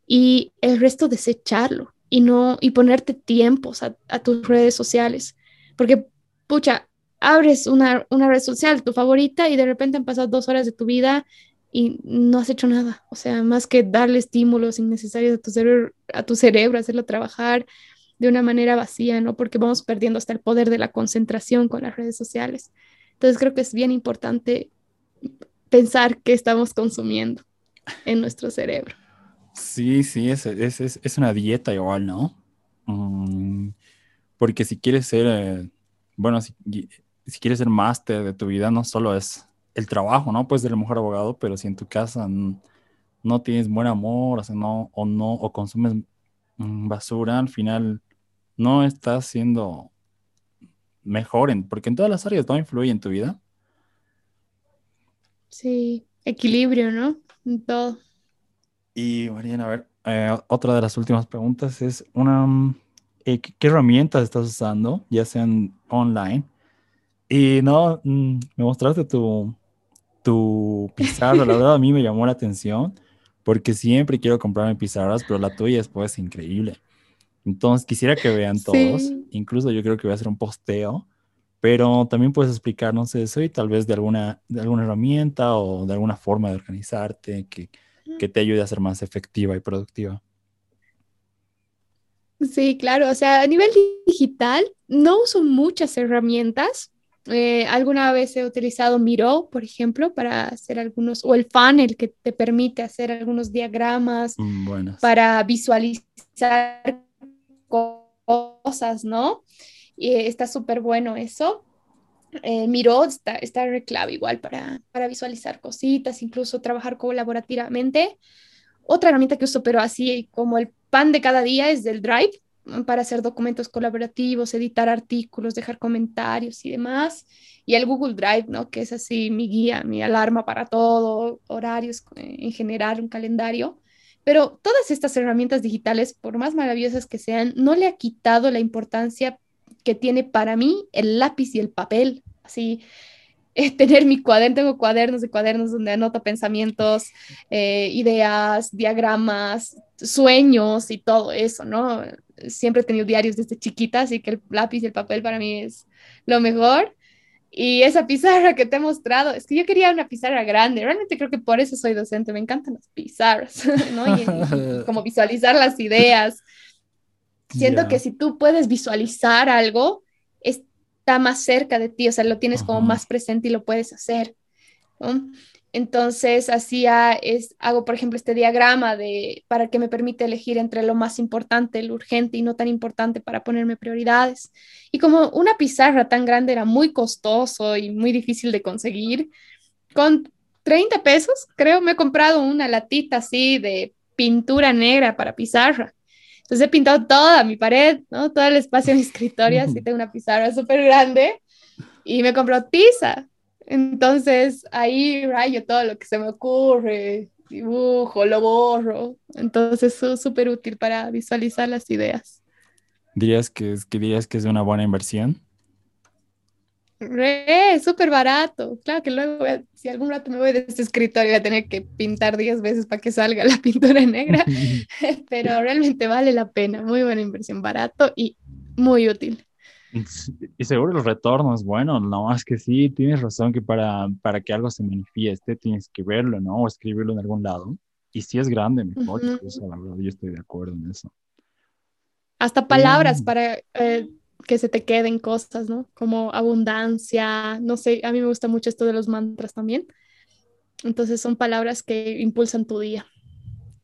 y el resto desecharlo y no y ponerte tiempos a, a tus redes sociales, porque pucha, abres una, una red social, tu favorita, y de repente han pasado dos horas de tu vida y no has hecho nada, o sea, más que darle estímulos innecesarios a tu cerebro, a tu cerebro, hacerlo trabajar de una manera vacía, ¿no? Porque vamos perdiendo hasta el poder de la concentración con las redes sociales. Entonces creo que es bien importante pensar qué estamos consumiendo en nuestro cerebro. Sí, sí, es, es, es, es una dieta igual, ¿no? Mm, porque si quieres ser, eh, bueno, si, si quieres ser máster de tu vida, no solo es el trabajo, ¿no? Puedes ser el mejor abogado, pero si en tu casa no tienes buen amor, o sea, no, o no, o consumes mm, basura, al final no estás siendo mejor, en, porque en todas las áreas no influye en tu vida. Sí, equilibrio, ¿no? En todo. Y Mariana, a ver, eh, otra de las últimas preguntas es una, mm, eh, ¿qué, qué herramientas estás usando, ya sean online? Y no, mm, me mostraste tu, tu pizarra, la verdad a mí me llamó la atención porque siempre quiero comprarme pizarras, pero la tuya es pues increíble. Entonces quisiera que vean todos, Sí. incluso yo creo que voy a hacer un posteo, pero también puedes explicarnos eso y tal vez de alguna, de alguna herramienta o de alguna forma de organizarte que, que te ayude a ser más efectiva y productiva. Sí, claro, o sea, a nivel digital no uso muchas herramientas. Eh, alguna vez he utilizado Miro, por ejemplo, para hacer algunos, o el funnel que te permite hacer algunos diagramas Mm, Buenas. para visualizar cosas, ¿no? Y eh, está súper bueno eso. Eh, Miro está, está re clave igual para, para visualizar cositas, incluso trabajar colaborativamente. Otra herramienta que uso, pero así como el pan de cada día, es del Drive para hacer documentos colaborativos, editar artículos, dejar comentarios y demás. Y el Google Drive, ¿no? Que es así mi guía, mi alarma para todo, horarios eh, en general, un calendario. Pero todas estas herramientas digitales, por más maravillosas que sean, no le ha quitado la importancia que tiene para mí el lápiz y el papel. Así, eh, tener mi cuaderno, tengo cuadernos de cuadernos donde anoto pensamientos, eh, ideas, diagramas, sueños y todo eso, ¿no? Siempre he tenido diarios desde chiquita, así que el lápiz y el papel para mí es lo mejor. Y esa pizarra que te he mostrado, es que yo quería una pizarra grande, realmente creo que por eso soy docente, me encantan las pizarras, ¿no? Y, como visualizar las ideas. Siento que si tú puedes visualizar algo, está más cerca de ti, o sea, lo tienes como más presente y lo puedes hacer. ¿no? Entonces, hacía, es, hago, por ejemplo, este diagrama de, para que me permite elegir entre lo más importante, lo urgente y no tan importante para ponerme prioridades. Y como una pizarra tan grande era muy costoso y muy difícil de conseguir, con 30 pesos, creo, me he comprado una latita así de pintura negra para pizarra. Entonces he pintado toda mi pared, ¿no? Todo el espacio de mi escritorio, así tengo una pizarra súper grande y me compró tiza. Entonces ahí rayo todo lo que se me ocurre, dibujo, lo borro. Entonces es súper útil para visualizar las ideas. ¿Dirías que, es, que dirías que es una buena inversión? Re, súper barato. Claro que luego, si algún rato me voy de este escritorio, voy a tener que pintar 10 veces para que salga la pintura negra, pero realmente vale la pena. Muy buena inversión, barato y muy útil. Y seguro el retorno es bueno, no más que sí, tienes razón que para, para que algo se manifieste tienes que verlo, ¿no? O escribirlo en algún lado. Y si es grande, mejor, la verdad, yo estoy de acuerdo en eso. Hasta palabras para eh, que se te queden cosas, ¿no? Como abundancia, no sé, a mí me gusta mucho esto de los mantras también. Entonces son palabras que impulsan tu día.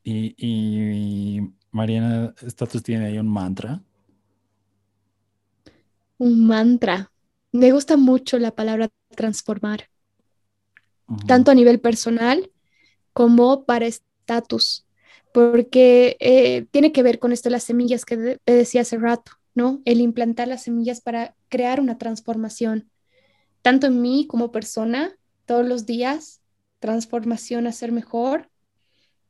Y, y Mariana, ¿Status tiene ahí un mantra? un mantra. Me gusta mucho la palabra transformar, tanto a nivel personal como para estatus, porque eh, tiene que ver con esto las semillas que te decía hace rato, ¿no? El implantar las semillas para crear una transformación, tanto en mí como persona, todos los días, transformación a ser mejor,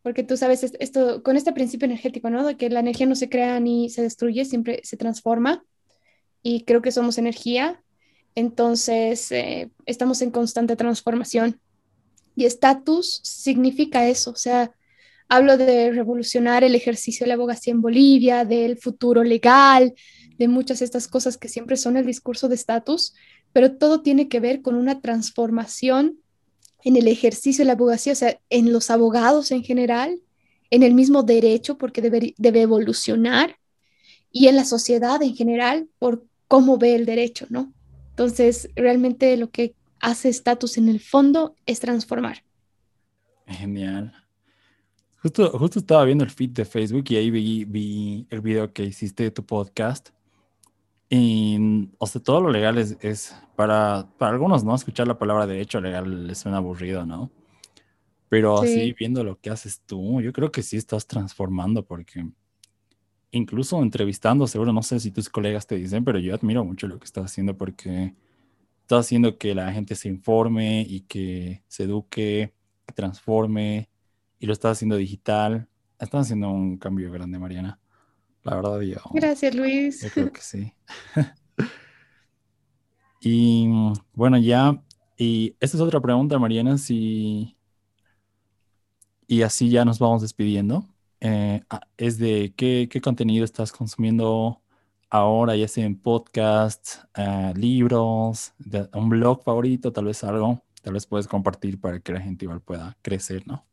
porque tú sabes esto con este principio energético, ¿no? De que la energía no se crea ni se destruye, siempre se transforma y creo que somos energía, entonces eh, estamos en constante transformación. Y estatus significa eso, o sea, hablo de revolucionar el ejercicio de la abogacía en Bolivia, del futuro legal, de muchas de estas cosas que siempre son el discurso de estatus, pero todo tiene que ver con una transformación en el ejercicio de la abogacía, o sea, en los abogados en general, en el mismo derecho, porque debe, debe evolucionar, y en la sociedad en general, por cómo ve el derecho, ¿no? Entonces, realmente lo que hace estatus en el fondo es transformar. Genial. Justo, justo estaba viendo el feed de Facebook y ahí vi, vi el video que hiciste de tu podcast. Y, o sea, todo lo legal es, es para, para algunos, ¿no? Escuchar la palabra derecho legal les suena aburrido, ¿no? Pero así, viendo lo que haces tú, yo creo que sí estás transformando porque incluso entrevistando, seguro, no sé si tus colegas te dicen, pero yo admiro mucho lo que estás haciendo porque estás haciendo que la gente se informe y que se eduque, que transforme, y lo estás haciendo digital. Estás haciendo un cambio grande, Mariana. La verdad, yo. Gracias, Luis. Yo creo que sí. y bueno, ya. Y esta es otra pregunta, Mariana, si. Y así ya nos vamos despidiendo. Eh, ah, es de qué, contenido estás consumiendo ahora, ya sea en podcast, eh, libros, un blog favorito, tal vez algo, tal vez puedes compartir para que la gente igual pueda crecer, ¿no?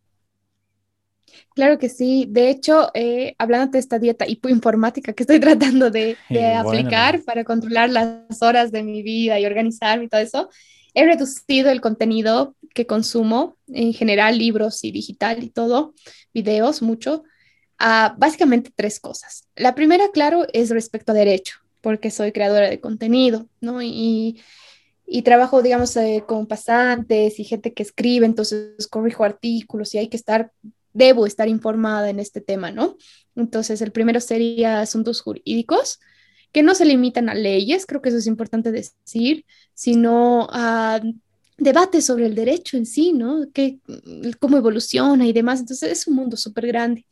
Claro que sí. De hecho, eh, hablando de esta dieta hipoinformática que estoy tratando de, aplicar para controlar las horas de mi vida y organizarme y todo eso, he reducido el contenido que consumo, en general libros y digital y todo, videos mucho, básicamente tres cosas. La primera, claro, es respecto a derecho, porque soy creadora de contenido, ¿no? Y, y trabajo, digamos, eh, con pasantes y gente que escribe, entonces corrijo artículos y hay que estar, debo estar informada en este tema, ¿no? Entonces, el primero sería asuntos jurídicos que no se limitan a leyes, creo que eso es importante decir, sino a debates sobre el derecho en sí, ¿no? Que, cómo evoluciona y demás. Entonces, es un mundo súper grande.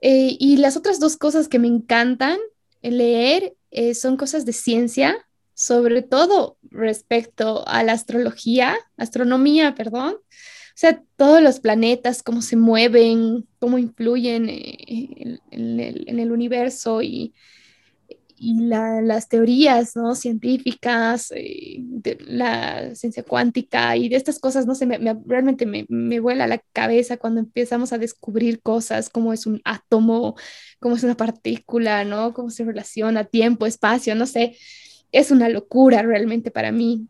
Eh, y las otras dos cosas que me encantan leer eh, son cosas de ciencia, sobre todo respecto a la astrología, astronomía, perdón. Sea, todos los planetas, cómo se mueven, cómo influyen eh, en, el, universo y, y las teorías ¿no? científicas, eh, de la ciencia cuántica y de estas cosas, no sé, me, realmente me, me, vuela la cabeza cuando empezamos a descubrir cosas, como es un átomo, cómo es una partícula, ¿no? Cómo se relaciona tiempo, espacio, no sé. Es una locura realmente para mí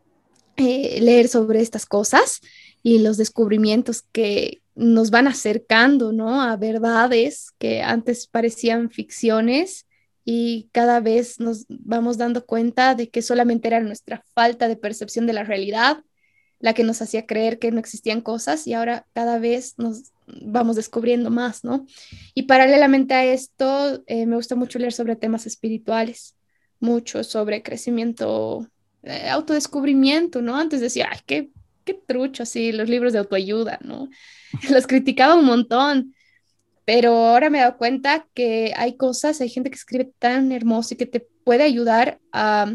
eh, leer sobre estas cosas y los descubrimientos que nos van acercando, ¿no? A verdades que antes parecían ficciones y cada vez nos vamos dando cuenta de que solamente era nuestra falta de percepción de la realidad la que nos hacía creer que no existían cosas y ahora cada vez nos vamos descubriendo más, ¿no? Y paralelamente a esto, eh, me gusta mucho leer sobre temas espirituales, mucho sobre crecimiento, eh, autodescubrimiento, ¿no? Antes decía, ay, qué, qué trucho, así, los libros de autoayuda, ¿no? Los criticaba un montón, pero ahora me he dado cuenta que hay cosas, hay gente que escribe tan hermoso y que te puede ayudar a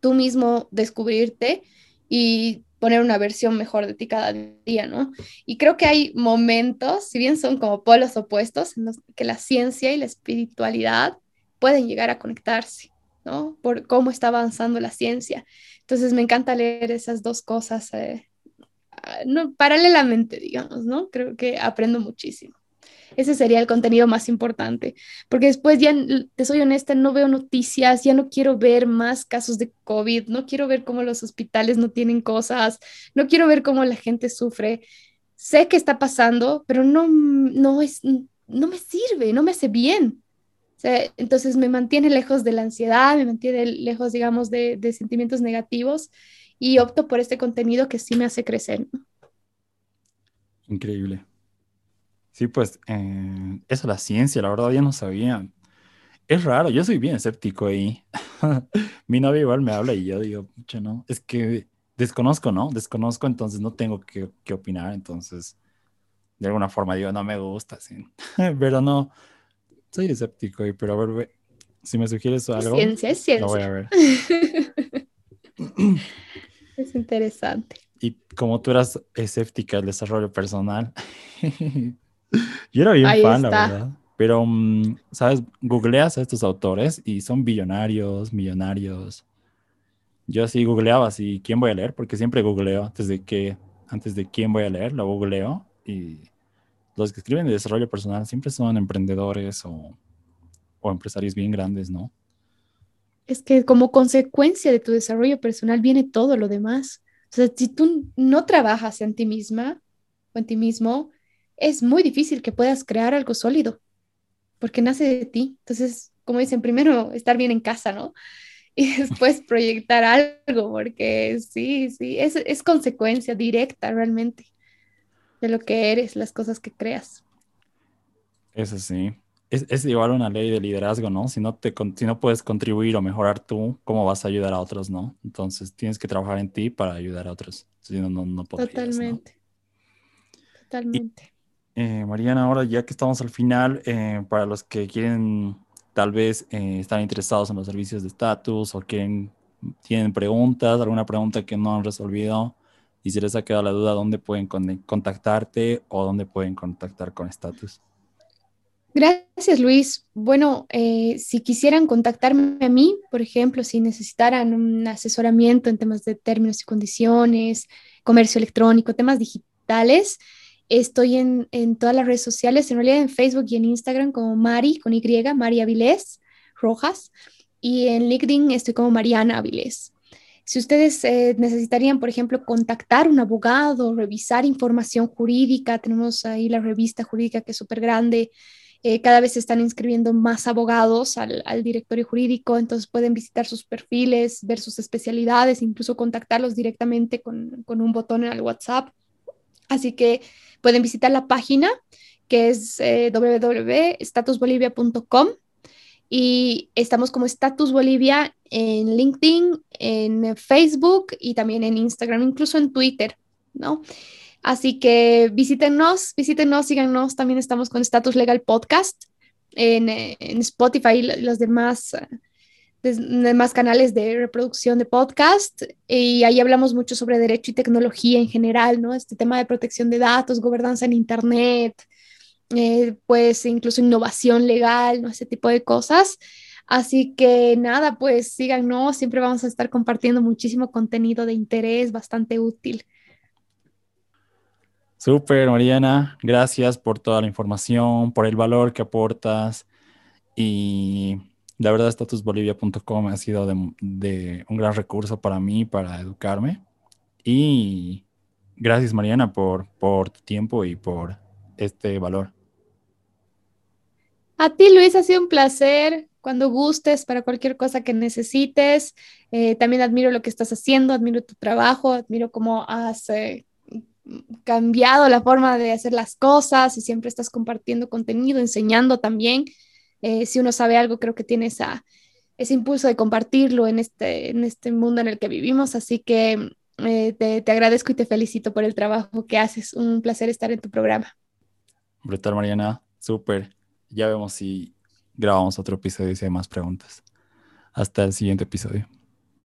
tú mismo descubrirte y poner una versión mejor de ti cada día, ¿no? Y creo que hay momentos, si bien son como polos opuestos, en los que la ciencia y la espiritualidad pueden llegar a conectarse, ¿no? Por cómo está avanzando la ciencia. Entonces me encanta leer esas dos cosas eh, ah, no, paralelamente, digamos, ¿no? Creo que aprendo muchísimo. Ese sería el contenido más importante, porque después ya, te soy honesta, no veo noticias, ya no quiero ver más casos de COVID, no quiero ver cómo los hospitales no tienen cosas, no quiero ver cómo la gente sufre. Sé que está pasando, pero no, no, es, no me sirve, no me hace bien. Entonces me mantiene lejos de la ansiedad, me mantiene lejos, digamos, de, de sentimientos negativos y opto por este contenido que sí me hace crecer. Increíble. Sí, pues eh, eso la ciencia, la verdad ya no sabía. Es raro, yo soy bien escéptico ahí. Mi novia igual me habla y yo digo, mucho no, es que desconozco, ¿no? Desconozco, entonces no tengo que, opinar, entonces de alguna forma digo, no me gusta, sí. pero no, soy escéptico ahí, pero a ver, si me sugieres algo, ciencia, es ciencia. lo voy a ver. es interesante. Y como tú eras escéptica del desarrollo personal, Yo era bien fan, la verdad. Pero, mm, ¿sabes? Googleas a estos autores y son billonarios, millonarios. Yo así googleaba así, ¿quién voy a leer? Porque siempre googleo antes de que, antes de quién voy a leer, lo googleo. Y los que escriben de desarrollo personal siempre son emprendedores o, o empresarios bien grandes, ¿no? Es que como consecuencia de tu desarrollo personal viene todo lo demás. O sea, si tú no trabajas en ti misma o en ti mismo, es muy difícil que puedas crear algo sólido, porque nace de ti. Entonces, como dicen, primero estar bien en casa, ¿no? Y después proyectar algo, porque sí, sí, es, es consecuencia directa realmente de lo que eres, las cosas que creas. Eso sí. Es, es, igual una ley de liderazgo, ¿no? Si no, te, si no puedes contribuir o mejorar tú, ¿cómo vas a ayudar a otros, no? Entonces tienes que trabajar en ti para ayudar a otros. Si no, no, no Totalmente. Totalmente. Eh, Mariana, ahora ya que estamos al final, eh, para los que quieren tal vez eh, estar interesados en los servicios de estatus o quieren, tienen preguntas, alguna pregunta que no han resolvido y si les ha quedado la duda, ¿dónde pueden contactarte o dónde pueden contactar con estatus? Gracias, Luis. Bueno, si quisieran contactarme a mí, por ejemplo, si necesitaran un asesoramiento en temas de términos y condiciones, comercio electrónico, temas digitales, Estoy en, todas las redes sociales, en realidad en Facebook y en Instagram como Mari, con Y, María Avilés Rojas, y en LinkedIn estoy como Mariana Avilés. Si ustedes eh, necesitarían, por ejemplo, contactar un abogado, revisar información jurídica, tenemos ahí la revista jurídica que es súper grande, eh, cada vez se están inscribiendo más abogados al, directorio jurídico, entonces pueden visitar sus perfiles, ver sus especialidades, incluso contactarlos directamente con, un botón en el WhatsApp. Así que Pueden visitar la página que es eh, www.statusbolivia.com y estamos como Status Bolivia en LinkedIn, en Facebook y también en Instagram, incluso en Twitter, ¿no? Así que visítenos, visítenos, síganos. También estamos con Status Legal Podcast en, Spotify y los demás de más canales de reproducción de podcast y ahí hablamos mucho sobre derecho y tecnología en general, ¿no? Este tema de protección de datos, gobernanza en Internet, eh, pues incluso innovación legal, ¿no? Ese tipo de cosas. Así que nada, pues síganos, siempre vamos a estar compartiendo muchísimo contenido de interés, bastante útil. Súper, Mariana, gracias por toda la información, por el valor que aportas y la verdad statusbolivia.com ha sido de, un gran recurso para mí, para educarme y gracias Mariana por, por tu tiempo y por este valor. A ti, Luis, ha sido un placer. Cuando gustes, para cualquier cosa que necesites. Eh, también admiro lo que estás haciendo, admiro tu trabajo, admiro cómo has eh, cambiado la forma de hacer las cosas y siempre estás compartiendo contenido, enseñando también. Eh, si uno sabe algo, creo que tiene ese impulso de compartirlo en este, en este mundo en el que vivimos. Así que te, te agradezco y te felicito por el trabajo que haces. Un placer estar en tu programa. Brutal, Mariana. Súper. Ya vemos si grabamos otro episodio y si hay más preguntas. Hasta el siguiente episodio.